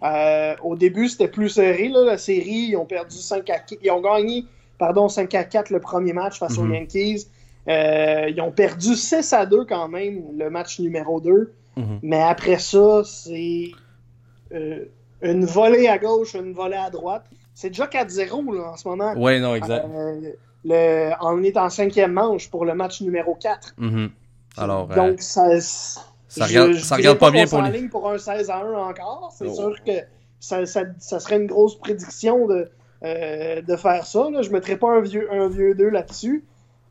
Speaker 2: euh, au début, c'était plus serré, là, la série. Ils ont perdu 5 à 4. Ils ont gagné pardon, 5 à 4 le premier match face aux
Speaker 1: Mhm.
Speaker 2: Yankees. Euh, ils ont perdu 6 à 2 quand même, le match numéro 2.
Speaker 1: Mhm.
Speaker 2: Mais après ça, c'est euh, une volée à gauche, une volée à droite. C'est déjà 4-0 là, en ce moment.
Speaker 1: Ouais, non, exact.
Speaker 2: Euh, le, on est en cinquième manche pour le match numéro 4.
Speaker 1: Mhm. Alors, euh,
Speaker 2: Donc, ça,
Speaker 1: ça regarde, ça regarde pas bien pour
Speaker 2: les. ligne pour un 16 à 1 encore. C'est
Speaker 1: Oh.
Speaker 2: sûr que ça, ça, ça serait une grosse prédiction de, euh, de faire ça. Là. Je ne mettrais pas un vieux, un vieux 2 là-dessus.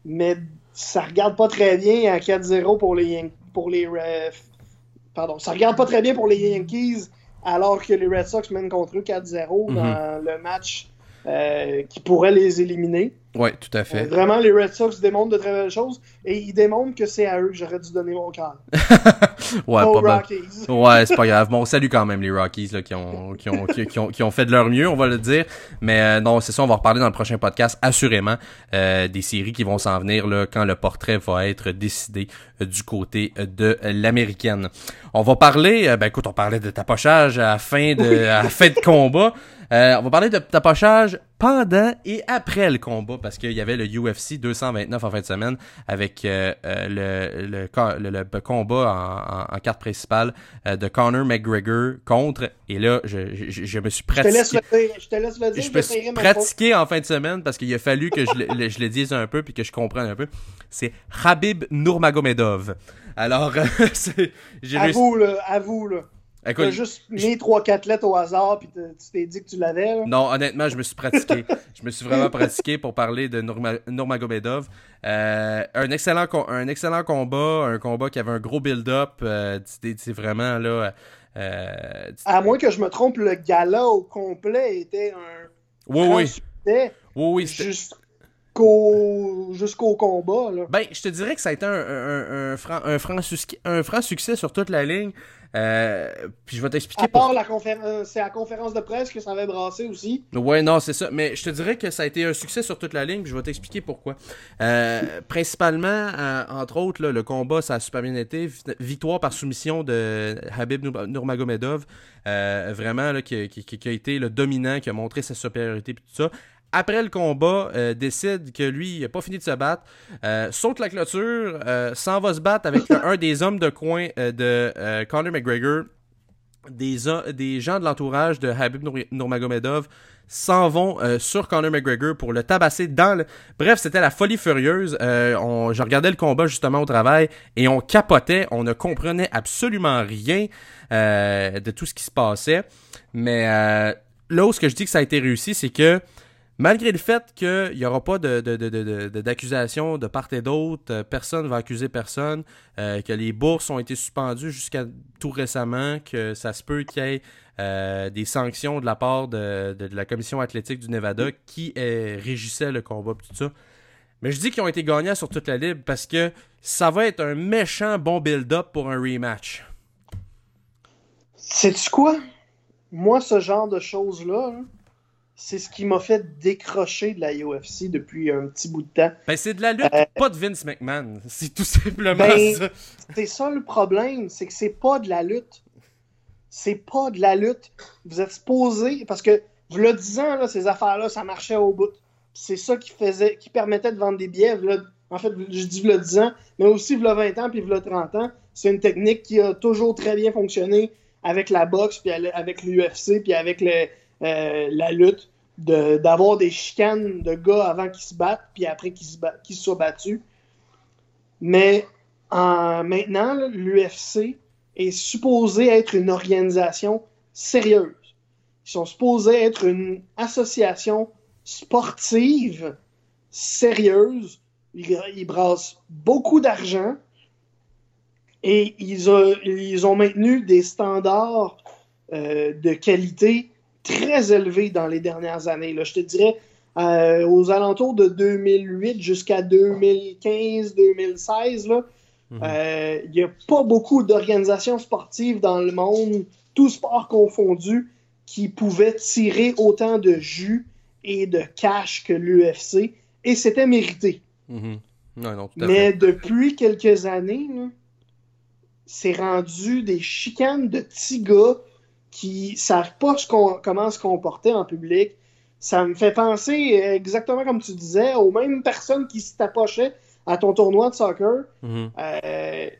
Speaker 2: Mais ça regarde pas très bien à 4-0 pour les, pour les Pardon, ça regarde pas très bien pour les Yankees alors que les Red Sox mènent contre eux 4-0
Speaker 1: Mhm.
Speaker 2: dans le match euh, qui pourrait les éliminer.
Speaker 1: Ouais, tout à
Speaker 2: Euh,
Speaker 1: fait.
Speaker 2: vraiment, les Red Sox démontrent de très belles choses et ils démontrent que c'est à eux que j'aurais dû donner mon cœur. <laughs>
Speaker 1: Ouais,
Speaker 2: Pas aux
Speaker 1: pas mal.
Speaker 2: Rockies.
Speaker 1: Ouais, c'est pas grave. Bon, on salue quand même les Rockies là, qui, ont, qui, ont, qui, qui ont, qui ont fait de leur mieux, on va le dire. Mais euh, non, c'est ça, on va reparler dans le prochain podcast, assurément, euh, des séries qui vont s'en venir là, quand le portrait va être décidé euh, du côté euh, de l'américaine. On va parler, euh, ben écoute, on parlait de tapochage à la fin de, à la fin de combat. Euh, on va parler de tapochage pendant et après le combat parce qu'il y avait le UFC 229 en fin de semaine avec euh, euh, le, le, ca- le- le combat en, en- en carte principale euh, de Conor McGregor contre et là je, je, je me suis
Speaker 2: Je te laisse
Speaker 1: pratiqué
Speaker 2: le dire. Je te laisse le dire.
Speaker 1: je me
Speaker 2: j'essaierai
Speaker 1: suis
Speaker 2: ma
Speaker 1: pratiqué en fin de semaine parce qu'il a fallu que je le, le- je le dise un peu puis que je comprenne un peu. C'est Habib Nurmagomedov. Alors, <laughs> c'est- j'ai
Speaker 2: faute.
Speaker 1: réussi.
Speaker 2: Là. Avoue, là.
Speaker 1: Écoute,
Speaker 2: T'as juste mis 3-4 lettres au hasard puis tu t'es dit que tu l'avais.
Speaker 1: Non, honnêtement, je me suis pratiqué. <laughs> je me suis vraiment pratiqué pour parler de Nurma- Nurmagomedov. Euh, un excellent un excellent combat, un combat qui avait un gros build-up. Euh, vraiment là. Euh,
Speaker 2: À moins que je me trompe, le gala au complet était un
Speaker 1: oui, oui,
Speaker 2: succès
Speaker 1: oui, oui.
Speaker 2: Jusqu'au jusqu'au combat, là.
Speaker 1: Ben, je te dirais que ça a été un, un, un, franc, un, franc, un franc succès sur toute la ligne. Euh, puis je vais t'expliquer
Speaker 2: À part la conférence, c'est à la conférence de presse que ça avait brassé aussi.
Speaker 1: Ouais, non, c'est ça. Mais je te dirais que ça a été un succès sur toute la ligne. puis Je vais t'expliquer pourquoi. Euh, principalement, euh, entre autres, là, le combat, ça a super bien été. Vi- Victoire par soumission de Habib Nur- Nurmagomedov. Euh, vraiment, là, qui, qui- qui- qui a été le dominant, qui a montré sa supériorité et tout ça. Après le combat, euh, décide que lui, il n'a pas fini de se battre, euh, saute la clôture, euh, s'en va se battre avec un des hommes de coin de Conor McGregor, des, des gens de l'entourage de Habib Nurmagomedov s'en vont sur Conor McGregor pour le tabasser dans le... Bref, c'était la folie furieuse. On, je regardais le combat justement au travail et on capotait, on ne comprenait absolument rien de tout ce qui se passait. Mais là où ce que je dis que ça a été réussi, c'est que malgré le fait qu'il n'y aura pas de, de, de, de, de- d'accusation de part et d'autre, euh, personne ne va accuser personne, euh, que les bourses ont été suspendues jusqu'à tout récemment, que ça se peut qu'il y ait euh, des sanctions de la part de, de- de la commission athlétique du Nevada qui euh, régissait le combat tout ça. Mais je dis qu'ils ont été gagnants sur toute la libre parce que ça va être un méchant bon build-up pour un rematch.
Speaker 2: Sais-tu quoi? Moi, ce genre de choses-là, là, c'est ce qui m'a fait décrocher de la UFC depuis un petit bout de temps.
Speaker 1: Ben c'est de la lutte,
Speaker 2: Euh,
Speaker 1: pas de Vince McMahon. <laughs> C'est tout simplement
Speaker 2: Ben,
Speaker 1: ça.
Speaker 2: C'est ça le problème, c'est que c'est pas de la lutte. C'est pas de la lutte. Vous êtes supposé, parce que, vous le disant, là, ces affaires-là, ça marchait au bout. C'est ça qui faisait, qui permettait de vendre des billets. en fait, je dis le 10 ans, mais aussi le 20 ans, puis le 30 ans. C'est une technique qui a toujours très bien fonctionné avec la boxe, puis avec l'UFC, puis avec le- euh, la lutte, d'avoir des chicanes de gars avant qu'ils se battent, puis après qu'ils soient battus. Mais en- maintenant, l'UFC est supposé être une organisation sérieuse. Ils sont supposés être une association sportive sérieuse. Ils, brassent beaucoup d'argent et ils, ont- ils ont maintenu des standards euh, de qualité très élevés dans les dernières années. Là. Je te dirais, euh, aux alentours de 2008 jusqu'à 2015-2016, là,
Speaker 1: Mhm.
Speaker 2: euh, il n'y a pas beaucoup d'organisations sportives dans le monde, tout sport confondu, qui pouvaient tirer autant de jus et de cash que l'UFC, et c'était mérité.
Speaker 1: Mhm. Non, non, tout à fait.
Speaker 2: Mais depuis quelques années, c'est rendu des chicanes de petits gars qui savent pas comment se comporter en public. Ça me fait penser, exactement comme tu disais, aux mêmes personnes qui s'approchaient à ton tournoi de soccer.
Speaker 1: Mhm.
Speaker 2: Euh,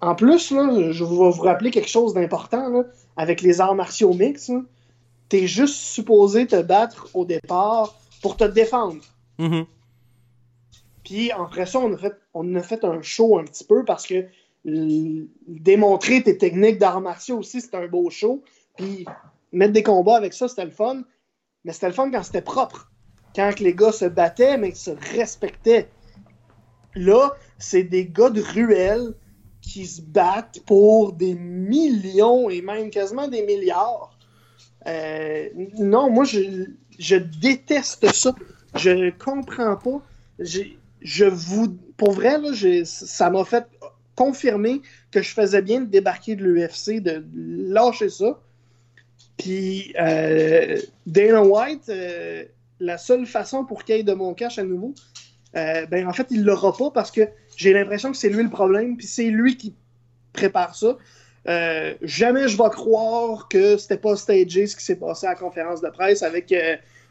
Speaker 2: en plus, là, je vais vous rappeler quelque chose d'important avec les arts martiaux mix. T'es juste supposé te battre au départ pour te défendre.
Speaker 1: Mhm.
Speaker 2: Puis après ça, on a, fait, on a fait un show un petit peu parce que démontrer tes techniques d'arts martiaux aussi, c'était un beau show. Puis mettre des combats avec ça, c'était le fun. Mais c'était le fun quand c'était propre. Quand les gars se battaient, mais se respectaient. Là, c'est des gars de ruelle qui se battent pour des millions et même quasiment des milliards. Euh, non, moi, je, je, déteste ça. Je comprends pas. Je vous, pour vrai, là, ça m'a fait confirmer que je faisais bien de débarquer de l'UFC, de lâcher ça. Puis euh, Dana White, euh, la seule façon pour qu'il ait de mon cash à nouveau, euh, ben en fait, il l'aura pas parce que j'ai l'impression que c'est lui le problème, puis c'est lui qui prépare ça. Jamais je vais croire que c'était pas stagé ce qui s'est passé à la conférence de presse avec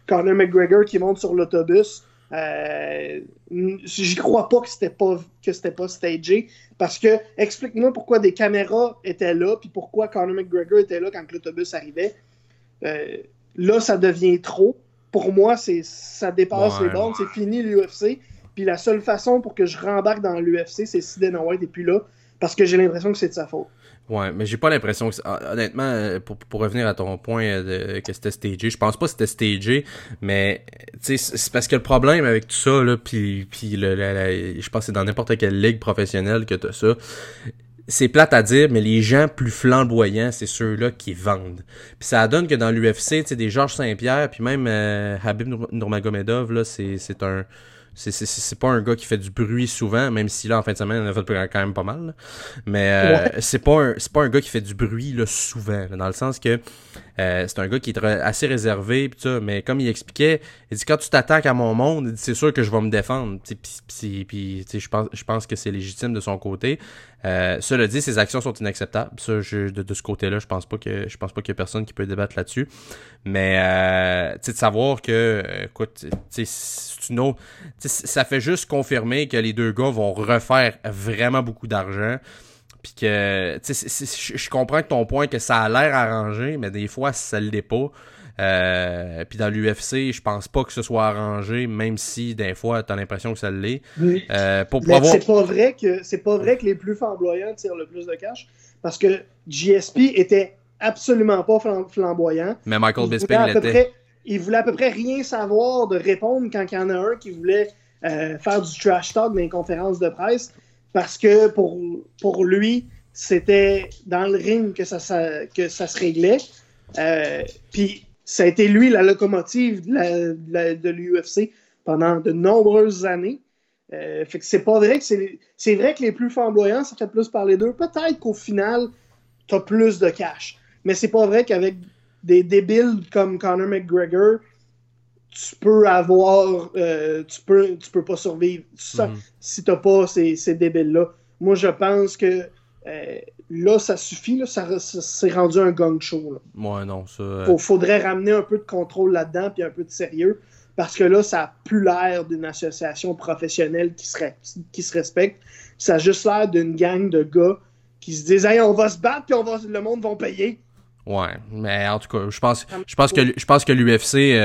Speaker 2: Conor McGregor qui monte sur l'autobus. J'y crois pas que c'était pas que c'était pas stagé parce que explique-moi pourquoi des caméras étaient là puis pourquoi Conor McGregor était là quand l'autobus arrivait. là, ça devient trop. Pour moi, c'est ça dépasse les bornes. C'est fini l'UFC. Puis la seule façon pour que je rembarque dans l'UFC, c'est si Dana White est plus là, parce que j'ai l'impression que c'est de sa faute.
Speaker 1: Ouais, mais j'ai pas l'impression que honnêtement euh, pour, pour revenir à ton point euh, de, que c'était stagé, je pense pas que c'était stagé, mais c'est parce que le problème avec tout ça là puis puis le, je pense que c'est dans n'importe quelle ligue professionnelle que t'as ça. C'est plate à dire, mais les gens plus flamboyants, c'est ceux-là qui vendent. Puis ça donne que dans l'UFC, tu sais, des Georges Saint-Pierre, puis même euh, Habib Nurmagomedov, là, c'est un c'est pas un gars qui fait du bruit souvent, même si là, en fin de semaine, il en a fait quand même pas mal. Mais euh, c'est pas, un, pas un gars qui fait du bruit là, souvent, dans le sens que euh, c'est un gars qui est assez réservé, pis ça, mais comme il expliquait, il dit quand tu t'attaques à mon monde, c'est sûr que je vais me défendre. Puis je pense, je pense que c'est légitime de son côté. Euh, cela dit, ses actions sont inacceptables. Ça, je, de, ce côté-là, je pense pas que je pense pas qu'il y a personne qui peut débattre là-dessus. Mais euh, de savoir que, écoute, c'est une autre, ça fait juste confirmer que les deux gars vont refaire vraiment beaucoup d'argent. Puis que, tu sais, je comprends que ton point que ça a l'air arrangé, mais des fois, ça l'est pas. Euh, puis dans l'UFC, je pense pas que ce soit arrangé, même si des fois t'as l'impression que ça l'est.
Speaker 2: Euh, pour C'est pas vrai que c'est pas vrai que les plus flamboyants tirent le plus de cash, parce que GSP était absolument pas flamboyant.
Speaker 1: Mais Michael Bisping l'était.
Speaker 2: Il voulait à peu près rien savoir de répondre quand il y en a un qui voulait euh, faire du trash talk dans les conférences de presse parce que pour, lui, c'était dans le ring que ça, se réglait. Euh, puis ça a été lui la locomotive de l'UFC pendant de nombreuses années. Euh, fait que c'est pas vrai que. C'est vrai que les plus flamboyants, ça fait plus parler d'eux. Peut-être qu'au final, t'as plus de cash. Mais c'est pas vrai qu'avec des débiles comme Conor McGregor, tu peux avoir, euh, tu, peux, tu peux pas survivre mhm. si t'as pas ces, ces débiles-là. Moi, je pense que euh, là, ça suffit, là, ça, c'est rendu un gang show. Là.
Speaker 1: Ouais, non, ça. Euh,
Speaker 2: faudrait ramener un peu de contrôle là-dedans, puis un peu de sérieux, parce que là, ça a plus l'air d'une association professionnelle qui se, qui se respecte. Ça a juste l'air d'une gang de gars qui se disent, hey, on va se battre, puis on va, le monde va payer.
Speaker 1: Ouais, mais en tout cas, je pense, je pense que, je pense que l'UFC,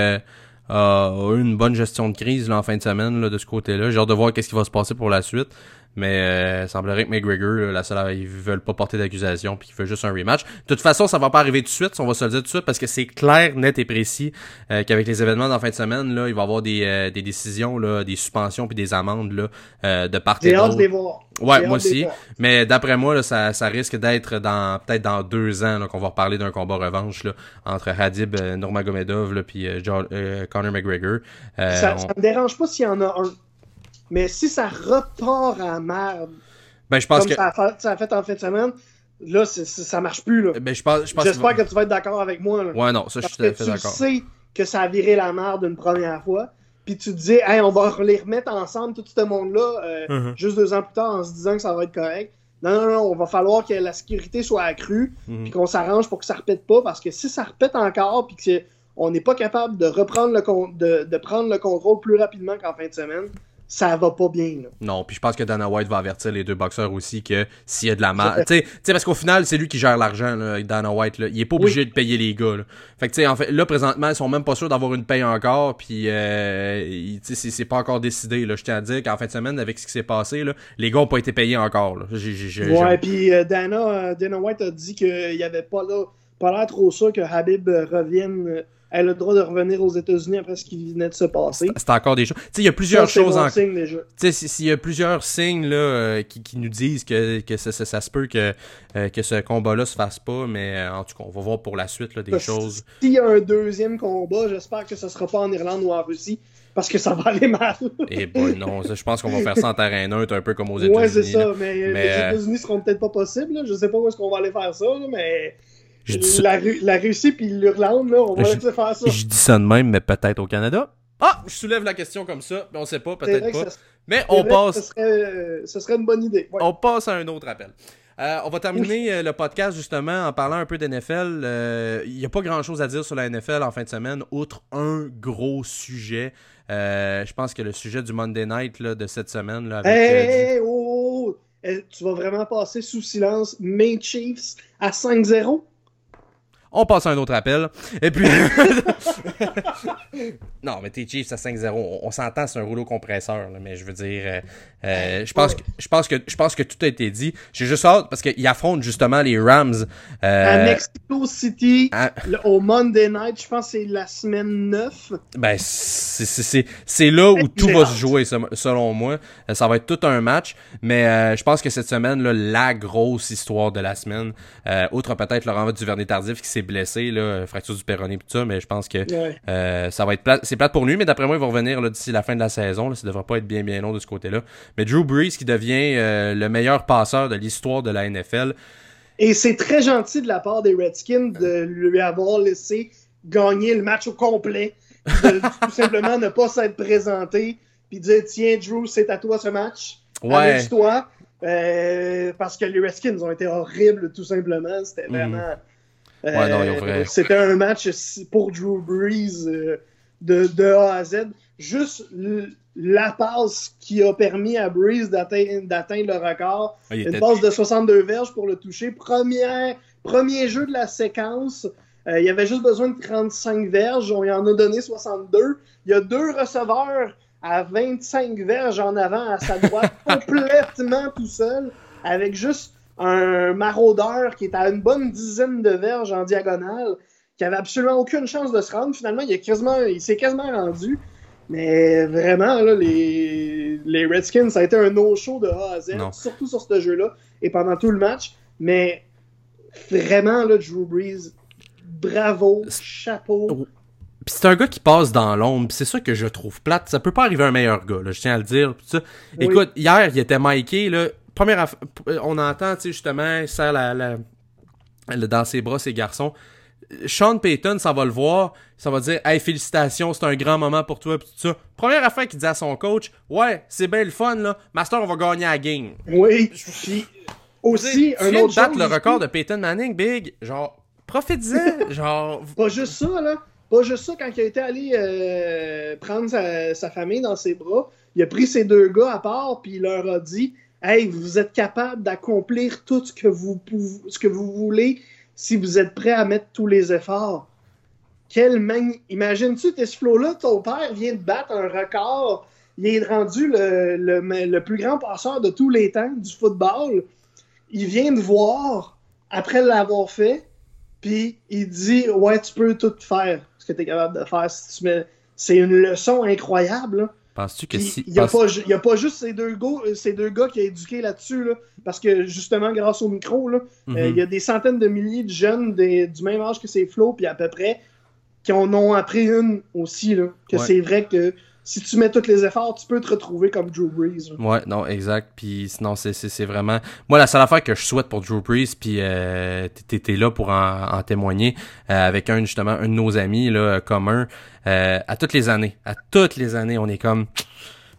Speaker 1: a eu une bonne gestion de crise là, en fin de semaine là, de ce côté-là. J'ai hâte de voir qu'est-ce qui va se passer pour la suite. Mais euh, semblerait que McGregor, la seule, ils veulent pas porter d'accusation puis qu'il veut juste un rematch. De toute façon, ça va pas arriver tout de suite, on va se le dire tout de suite parce que c'est clair, net et précis euh, qu'avec les événements d'en fin de semaine, là, il va y avoir des, euh, des décisions, là, des suspensions puis des amendes là, de part et d'autre. Ouais, moi aussi. Mais d'après moi, là, ça, ça risque d'être dans peut-être dans deux ans qu'on va reparler d'un combat revanche là, entre Hadib Nurmagomedov là, puis Conor McGregor.
Speaker 2: ça, ça me dérange pas s'il y en a un mais si ça repart à merde,
Speaker 1: ben, je pense comme que...
Speaker 2: ça, a fait, ça a fait en fin de semaine, là, ça marche plus. Là.
Speaker 1: Ben, je pense, je pense
Speaker 2: J'espère que, tu vas être d'accord avec moi. Là.
Speaker 1: Ouais, non, ça, je suis tout à fait d'accord.
Speaker 2: Tu sais que ça a viré la merde une première fois, puis tu te dis, hey, on va les remettre ensemble, tout ce monde-là, euh, uh-huh. juste deux ans plus tard, en se disant que ça va être correct. non, non, non, on va falloir que la sécurité soit accrue,
Speaker 1: Mhm.
Speaker 2: puis qu'on s'arrange pour que ça repète pas, parce que si ça repète encore, puis qu'on n'est pas capable de reprendre le con- de, de prendre le contrôle plus rapidement qu'en fin de semaine, ça va pas bien. Là.
Speaker 1: Non, puis je pense que Dana White va avertir les deux boxeurs aussi que s'il y a de la mal, tu sais, parce qu'au final c'est lui qui gère l'argent Dana White là. il est pas obligé de payer les gars. Là. Fait que tu sais, en fait, là présentement ils sont même pas sûrs d'avoir une paye encore, puis euh, tu sais, c'est- pas encore décidé. Là, je tiens à dire qu'en fin de semaine avec ce qui s'est passé là, les gars ont pas été payés encore. Là.
Speaker 2: Ouais, puis euh, Dana, euh, Dana White a dit qu'il y avait pas là, pas l'air trop sûr que Habib revienne, euh, ait le droit de revenir aux États-Unis après ce qui venait de se passer.
Speaker 1: C'est encore des choses. Tu sais, il y a plusieurs
Speaker 2: Ça,
Speaker 1: choses en
Speaker 2: signe, déjà.
Speaker 1: tu sais, si- s'il y a plusieurs signes là, euh, qui, qui nous disent que, que ça, ça, ça se peut que, euh, que ce combat-là se fasse pas, mais euh, en tout cas, on va voir pour la suite là, des choses.
Speaker 2: S'il y a un deuxième combat, j'espère que ce sera pas en Irlande ou en Russie, parce que ça va aller mal.
Speaker 1: Et boy, non, je pense qu'on va faire ça en terrain neutre, un peu comme aux États-Unis.
Speaker 2: ouais, c'est ça, mais, euh,
Speaker 1: Mais,
Speaker 2: les États-Unis seront peut-être pas possibles. là. Je sais pas où est-ce qu'on va aller faire ça, là, mais
Speaker 1: Je dis ça-
Speaker 2: la, Ru- la Russie puis l'Irlande, là, on va
Speaker 1: Je-
Speaker 2: laisser faire ça.
Speaker 1: Je dis ça de même, mais peut-être au Canada. Ah, je soulève la question comme ça, mais on sait pas, peut-être pas.
Speaker 2: ça-
Speaker 1: Mais on passe,
Speaker 2: Ce serait, euh, ce serait une bonne idée. Ouais.
Speaker 1: on passe à un autre appel. Euh, on va terminer euh, le podcast justement en parlant un peu d'NFL. Euh, Il n'y a pas grand chose à dire sur la NFL en fin de semaine, outre un gros sujet. Euh, je pense que le sujet du Monday Night là, de cette semaine. Là, avec,
Speaker 2: Hey,
Speaker 1: euh,
Speaker 2: hey, oh, oh, oh. Eh, tu vas vraiment passer sous silence Main Chiefs à 5-0?
Speaker 1: On passe à un autre appel. Et puis. <laughs> non, mais tes Chiefs à 5-0, on, on s'entend, c'est un rouleau compresseur. là, mais je veux dire, euh, euh, je pense que je pense que je pense que tout a été dit. J'ai juste hâte parce qu'ils affrontent justement les Rams.
Speaker 2: À
Speaker 1: Euh,
Speaker 2: Mexico City,
Speaker 1: à-
Speaker 2: le- au Monday Night, je pense que c'est la semaine 9.
Speaker 1: ben c'est là où tout va
Speaker 2: hâte.
Speaker 1: se jouer se- selon moi. Ça va être tout un match, mais euh, je pense que cette semaine là, la grosse histoire de la semaine, outre peut-être Laurent Duvernay Tardif qui s'est blessé là, fracture du péroné et tout ça, mais je pense que
Speaker 2: Ouais.
Speaker 1: Euh, ça va être plate, c'est plate pour lui, mais d'après moi, il va revenir d'ici la fin de la saison. Là, ça devrait pas être bien bien long de ce côté-là. Mais Drew Brees qui devient euh, le meilleur passeur de l'histoire de la NFL.
Speaker 2: Et c'est très gentil de la part des Redskins de lui avoir laissé gagner le match au complet, de <laughs> tout simplement ne pas s'être présenté, puis dire tiens Drew, c'est à toi ce match,
Speaker 1: Ouais.
Speaker 2: amuse-toi, Euh, parce que les Redskins ont été horribles tout simplement, c'était vraiment,
Speaker 1: Mhm. Ouais, non,
Speaker 2: euh, c'était un match pour Drew Brees euh, de, de A à Z, juste la passe qui a permis à Brees d'atteindre le record.
Speaker 1: Ah,
Speaker 2: Une passe de 62 verges pour le toucher. Première, premier jeu de la séquence. Euh, il y avait juste besoin de 35 verges. On y en a donné 62. Il y a deux receveurs à 25 verges en avant à sa droite, <laughs> complètement tout seul, avec juste un maraudeur qui est à une bonne dizaine de verges en diagonale, qui avait absolument aucune chance de se rendre. Finalement, il, est quasiment, il s'est quasiment rendu. Mais vraiment, là, les, les Redskins, ça a été un no-show de A à Z,
Speaker 1: Non.
Speaker 2: surtout sur ce jeu-là et pendant tout le match. Mais vraiment, là, Drew Brees, bravo, chapeau.
Speaker 1: Puis c'est un gars qui passe dans l'ombre, pis c'est ça que je trouve plate. Ça peut pas arriver à un meilleur gars, là, je tiens à le dire.
Speaker 2: Oui.
Speaker 1: Écoute, hier, il était Mikey, là. Première on entend, tu sais, justement, il serre la, dans ses bras ses garçons. Sean Payton, ça va le voir, ça va dire Hey, félicitations, c'est un grand moment pour toi, pis tout ça. Première affaire qu'il dit à son coach Ouais, c'est bien le fun, là. Master, on va gagner la game.
Speaker 2: Oui, puis aussi,
Speaker 1: tu
Speaker 2: un autre chose
Speaker 1: le record de Peyton Manning, Big. Genre, profite-en. <laughs> genre,
Speaker 2: Pas juste ça, là. Pas juste ça, quand il a été allé euh, prendre sa, sa famille dans ses bras, il a pris ses deux gars à part, puis il leur a dit Hey, vous êtes capable d'accomplir tout ce que, vous pouvez, ce que vous voulez si vous êtes prêt à mettre tous les efforts. Quel mag... Imagine-tu, ce flow-là, ton père vient de battre un record. Il est rendu le, plus grand passeur de tous les temps du football. Il vient de voir, après l'avoir fait, puis il dit Ouais, tu peux tout faire ce que tu es capable de faire. C'est une leçon incroyable.
Speaker 1: Penses-tu que
Speaker 2: Puis,
Speaker 1: si.
Speaker 2: Il n'y a, pas ju- il y a pas juste ces deux, gars, ces deux gars qui a éduqué là-dessus, là, parce que justement, grâce au micro, là,
Speaker 1: Mhm.
Speaker 2: euh, il y a des centaines de milliers de jeunes des- du même âge que ces Flo, puis à peu près, qui en ont appris une aussi, là, que
Speaker 1: Ouais.
Speaker 2: c'est vrai que si tu mets tous les efforts, tu peux te retrouver comme Drew Brees. là.
Speaker 1: Ouais, non, exact. Puis sinon, c'est, vraiment... Moi, la seule affaire que je souhaite pour Drew Brees, puis euh, t'es là pour en, en témoigner, euh, avec un, justement, un de nos amis là, communs, euh, à toutes les années, à toutes les années, on est comme...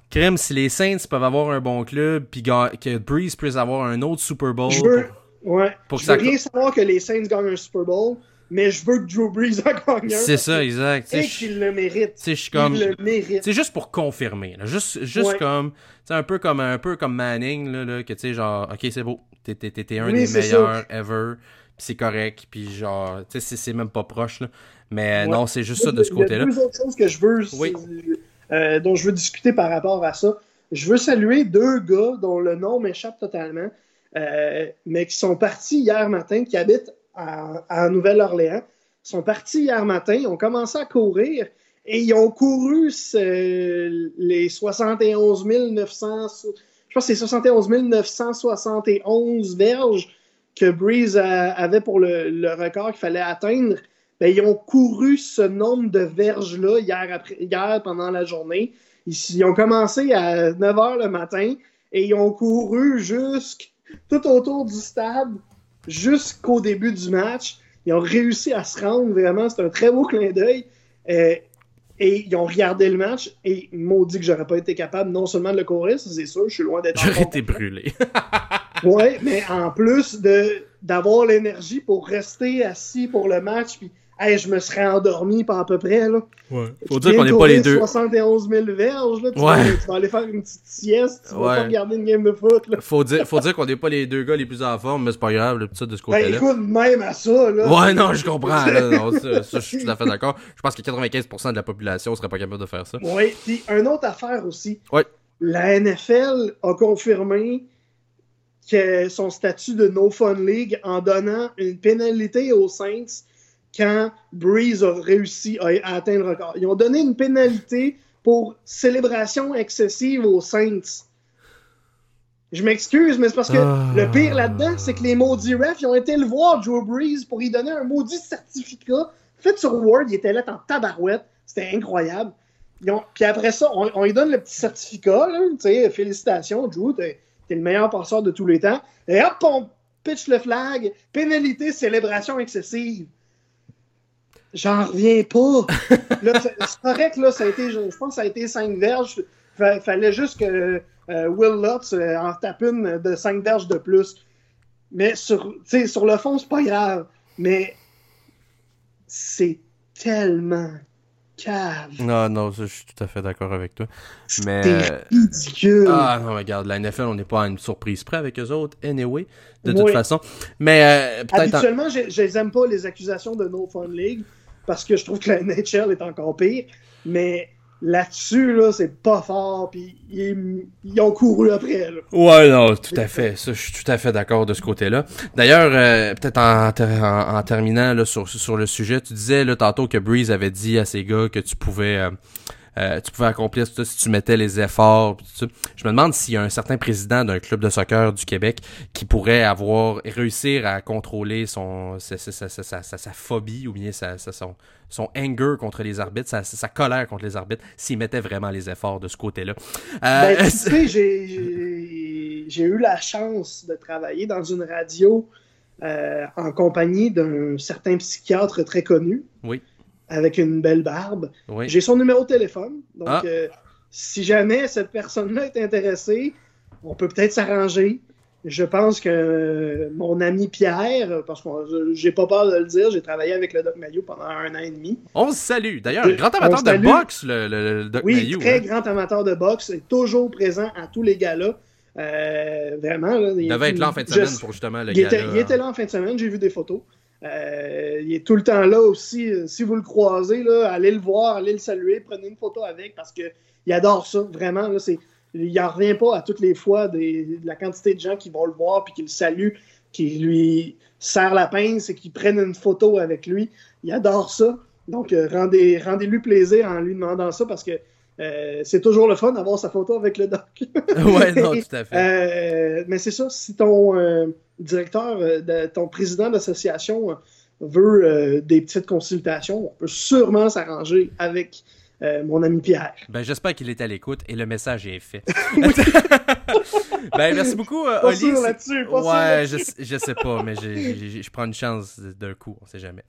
Speaker 1: crème, si les Saints peuvent avoir un bon club, puis que Breeze puisse avoir un autre Super Bowl.
Speaker 2: Je veux, ouais, je veux rien savoir que les Saints gagnent un Super Bowl, mais je veux que Drew Brees en gagne un.
Speaker 1: C'est ça, exact.
Speaker 2: Et qu'il le mérite.
Speaker 1: Comme...
Speaker 2: Il le mérite.
Speaker 1: C'est juste pour confirmer. Là. Juste, juste comme. un peu comme un peu comme Manning, là, là que tu sais, genre, ok, c'est beau. T'es un des meilleurs ever. Puis c'est correct. Puis genre, tu sais, c'est même pas proche. Là. Mais non, c'est juste ça de ce côté-là.
Speaker 2: Il y a deux autres choses que je veux. Euh, dont je veux discuter par rapport à ça. Je veux saluer deux gars dont le nom m'échappe totalement, euh, mais qui sont partis hier matin, qui habitent à, Nouvelle-Orléans. sont partis hier matin, ils ont commencé à courir et ils ont couru les 71 900, je pense c'est 71 971 verges que Breeze avait pour le, record qu'il fallait atteindre. Ben, ils ont couru ce nombre de verges-là hier, hier pendant la journée. Ils, ont commencé à 9 h le matin et ils ont couru jusqu'à tout autour du stade jusqu'au début du match. Ils ont réussi à se rendre, vraiment, c'est un très beau clin d'œil. Euh, et ils ont regardé le match et ils m'ont dit que j'aurais pas été capable non seulement de le courir, c'est sûr, je suis loin d'être.
Speaker 1: J'aurais été brûlé. <laughs>
Speaker 2: ouais, mais en plus de d'avoir l'énergie pour rester assis pour le match, puis Hey, je me serais endormi pas à peu près, là.
Speaker 1: Ouais. Faut dire qu'on n'est pas les deux.
Speaker 2: 71 000 verges, là. Tu,
Speaker 1: ouais.
Speaker 2: vas, tu, vas, aller faire une petite sieste, tu vas pas regarder une game de foot, là.
Speaker 1: Faut dire, faut dire qu'on n'est pas les deux gars les plus en forme, mais c'est pas grave, le petit de ce
Speaker 2: ben, côté-là. Ben, écoute, même à ça, là.
Speaker 1: Ouais, non, je comprends, là. Non, ça, ça, je suis tout à fait d'accord. Je pense que 95% de la population serait pas capable de faire ça.
Speaker 2: Oui, puis une autre affaire aussi.
Speaker 1: Ouais.
Speaker 2: La NFL a confirmé que son statut de No Fun League en donnant une pénalité aux Saints quand Breeze a réussi à, atteindre le record. Ils ont donné une pénalité pour célébration excessive aux Saints. Je m'excuse, mais c'est parce que le pire là-dedans, c'est que les maudits refs, ils ont été le voir, Joe Breeze, pour lui donner un maudit certificat. Fait sur Word, il était là en tabarouette. C'était incroyable. Puis après ça, on, lui donne le petit certificat. Là, félicitations, Joe, t'es es le meilleur passeur de tous les temps. Et hop, on pitch le flag. Pénalité, célébration excessive. J'en reviens pas. <laughs> c'est correct, là, ça a été, je pense que ça a été 5 verges. Il fallait juste que euh, Will Lutz euh, en tape une de 5 verges de plus. Mais sur, sur le fond, c'est pas grave. Mais c'est tellement cave.
Speaker 1: Non, non, je suis tout à fait d'accord avec toi. Mais...
Speaker 2: Ridicule.
Speaker 1: Ah non, regarde, la NFL, on n'est pas à une surprise près avec eux autres, anyway, de toute façon. Mais euh, peut-être...
Speaker 2: Habituellement, je n'aime pas les accusations de No Fun League parce que je trouve que la NHL est encore pire. Mais là-dessus, là, c'est pas fort, puis ils, ont couru après. Là.
Speaker 1: Ouais, non, tout à fait. Ça, je suis tout à fait d'accord de ce côté-là. D'ailleurs, euh, peut-être en, terminant là, sur, sur le sujet, tu disais là, tantôt que Breeze avait dit à ses gars que tu pouvais... Euh, euh, tu pouvais accomplir tout ça si tu mettais les efforts. Tout Je me demande s'il y a un certain président d'un club de soccer du Québec qui pourrait avoir réussir à contrôler son sa, sa, sa, sa phobie ou bien sa, son, son anger contre les arbitres, sa, sa colère contre les arbitres, s'il mettait vraiment les efforts de ce côté-là.
Speaker 2: Euh, ben, tu sais, j'ai eu la chance de travailler dans une radio euh, en compagnie d'un certain psychiatre très connu.
Speaker 1: Oui
Speaker 2: avec une belle barbe. J'ai son numéro de téléphone. Donc,
Speaker 1: ah.
Speaker 2: euh, si jamais cette personne-là est intéressée, on peut peut-être s'arranger. Je pense que mon ami Pierre, parce que j'ai pas peur de le dire, j'ai travaillé avec le Doc Mayo pendant un an et demi.
Speaker 1: On se salue. D'ailleurs, grand amateur de boxe, le, le, Doc
Speaker 2: oui, très hein. grand amateur de boxe, est toujours présent à tous les galas. Euh, vraiment.
Speaker 1: il, devait être là en fin de semaine pour justement le gala.
Speaker 2: il était là en fin de semaine, j'ai vu des photos. Euh, il est tout le temps là aussi. Si vous le croisez, allez le voir, allez le saluer, prenez une photo avec parce qu'il adore ça, vraiment. Là, il n'en revient pas à toutes les fois de la quantité de gens qui vont le voir puis qui le saluent, qui lui serrent la pince et qui prennent une photo avec lui. Il adore ça. Donc, euh, rendez, rendez-lui plaisir en lui demandant ça parce que c'est toujours le fun d'avoir sa photo avec le doc. <laughs>
Speaker 1: ouais, non, tout à fait.
Speaker 2: mais c'est ça, si ton directeur, euh, de, ton président d'association euh, veut euh, des petites consultations, on peut sûrement s'arranger avec mon ami Pierre.
Speaker 1: Ben, j'espère qu'il est à l'écoute et le message est fait. <laughs> <laughs> Ben, merci beaucoup, euh,
Speaker 2: Pas
Speaker 1: Oli.
Speaker 2: sûr là-dessus, pas sûr
Speaker 1: Ouais,
Speaker 2: là-dessus.
Speaker 1: je, je sais pas, mais je prends une chance d'un coup, on sait jamais.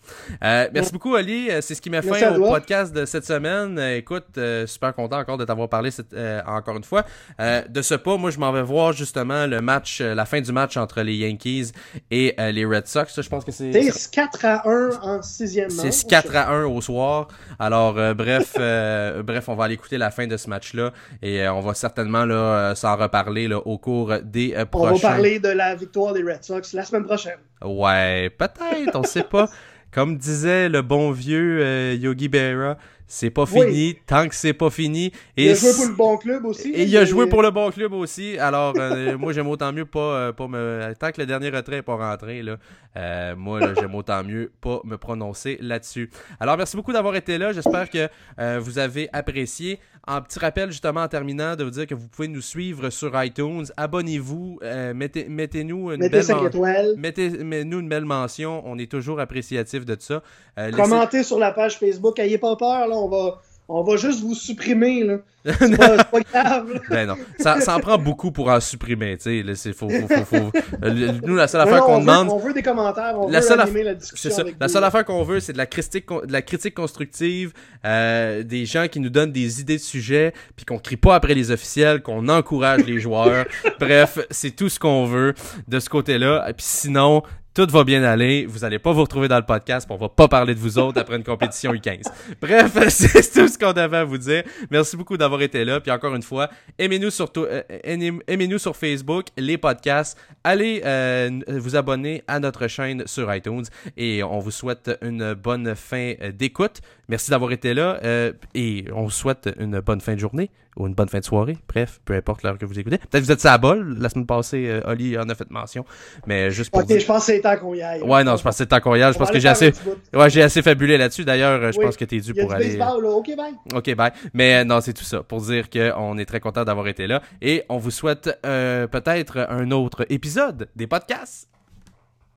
Speaker 1: Euh, merci beaucoup, Oli. Euh, C'est ce qui fin
Speaker 2: à
Speaker 1: au
Speaker 2: toi.
Speaker 1: podcast de cette semaine. Écoute, euh, super content encore de t'avoir parlé cette- encore une fois. De ce pas, moi, je m'en vais voir justement le match, la fin du match entre les Yankees et les Red Sox. Je pense que c'est.
Speaker 2: C'est 4 à 1 en sixième.
Speaker 1: C'est 4 à 1 au soir. Alors, bref, <laughs> bref, on va aller écouter la fin de ce match-là et on va certainement là, s'en reparler là, au cours des euh,
Speaker 2: On
Speaker 1: prochains.
Speaker 2: va parler de la victoire des Red Sox la semaine prochaine.
Speaker 1: Ouais, peut-être, on sait pas. <laughs> Comme disait le bon vieux euh, Yogi Berra, c'est pas
Speaker 2: Oui.
Speaker 1: fini tant que c'est pas fini. Et
Speaker 2: Il a joué pour le bon club aussi.
Speaker 1: et il a joué pour le bon club aussi. Alors, euh, <laughs> moi, j'aime autant mieux pas, euh, pas me. Tant que le dernier retrait n'est pas rentré, là, euh, moi, là, j'aime autant mieux pas me prononcer là-dessus. Alors, merci beaucoup d'avoir été là. J'espère que euh, vous avez apprécié. Un petit rappel, justement, en terminant, de vous dire que vous pouvez nous suivre sur iTunes. Abonnez-vous. euh, mettez, mettez-nous une
Speaker 2: Mettez
Speaker 1: belle
Speaker 2: 5
Speaker 1: men-
Speaker 2: étoiles.
Speaker 1: Mettez-nous une belle mention. On est toujours appréciatif de ça. Euh, laissez-
Speaker 2: Commentez sur la page Facebook. Ayez pas peur, là, on va, on va juste vous supprimer. là. <laughs> C'est pas, grave. là.
Speaker 1: Ben non, ça, ça en prend beaucoup pour en supprimer, tu sais. faut- faut- faut- faut- euh, Nous, la seule
Speaker 2: Non,
Speaker 1: affaire qu'on demande,
Speaker 2: On veut des commentaires, on
Speaker 1: La
Speaker 2: veut
Speaker 1: seule
Speaker 2: animer la
Speaker 1: c'est
Speaker 2: discussion.
Speaker 1: ça.
Speaker 2: avec
Speaker 1: La
Speaker 2: vous,
Speaker 1: seule
Speaker 2: là.
Speaker 1: affaire qu'on veut, c'est de la critique, de la critique constructive, euh, des gens qui nous donnent des idées de sujets, puis qu'on crie pas après les officiels, qu'on encourage les joueurs. <laughs> Bref, c'est tout ce qu'on veut de ce côté-là. Et puis sinon, tout va bien aller. Vous allez pas vous retrouver dans le podcast, puis on va pas parler de vous autres après une compétition U15. <laughs> Bref, <laughs> c'est tout ce qu'on avait à vous dire. Merci beaucoup d'avoir été là. Puis encore une fois, aimez-nous sur, euh, aimez- sur Facebook, les podcasts. Allez euh, vous abonner à notre chaîne sur iTunes. Et on vous souhaite une bonne fin d'écoute. Merci d'avoir été là. euh, et on vous souhaite une bonne fin de journée ou une bonne fin de soirée. Bref, peu importe l'heure que vous écoutez. Peut-être que vous êtes à la bol. La semaine passée, euh, Oli en a fait mention. Mais juste pour
Speaker 2: Ok,
Speaker 1: dire-
Speaker 2: je pense que c'est temps qu'on y aille.
Speaker 1: Ouais, non, je pense que c'est temps qu'on y aille. Je pense que j'ai assez... Ouais, j'ai assez fabulé là-dessus. D'ailleurs, je
Speaker 2: Oui.
Speaker 1: pense que t'es dû
Speaker 2: Il y a
Speaker 1: pour
Speaker 2: du
Speaker 1: aller...
Speaker 2: baseball, là. Ok, bye.
Speaker 1: Ok, bye. Mais euh, non, c'est tout ça. Pour dire qu'on est très content d'avoir été là. Et on vous souhaite euh, peut-être un autre épisode des podcasts.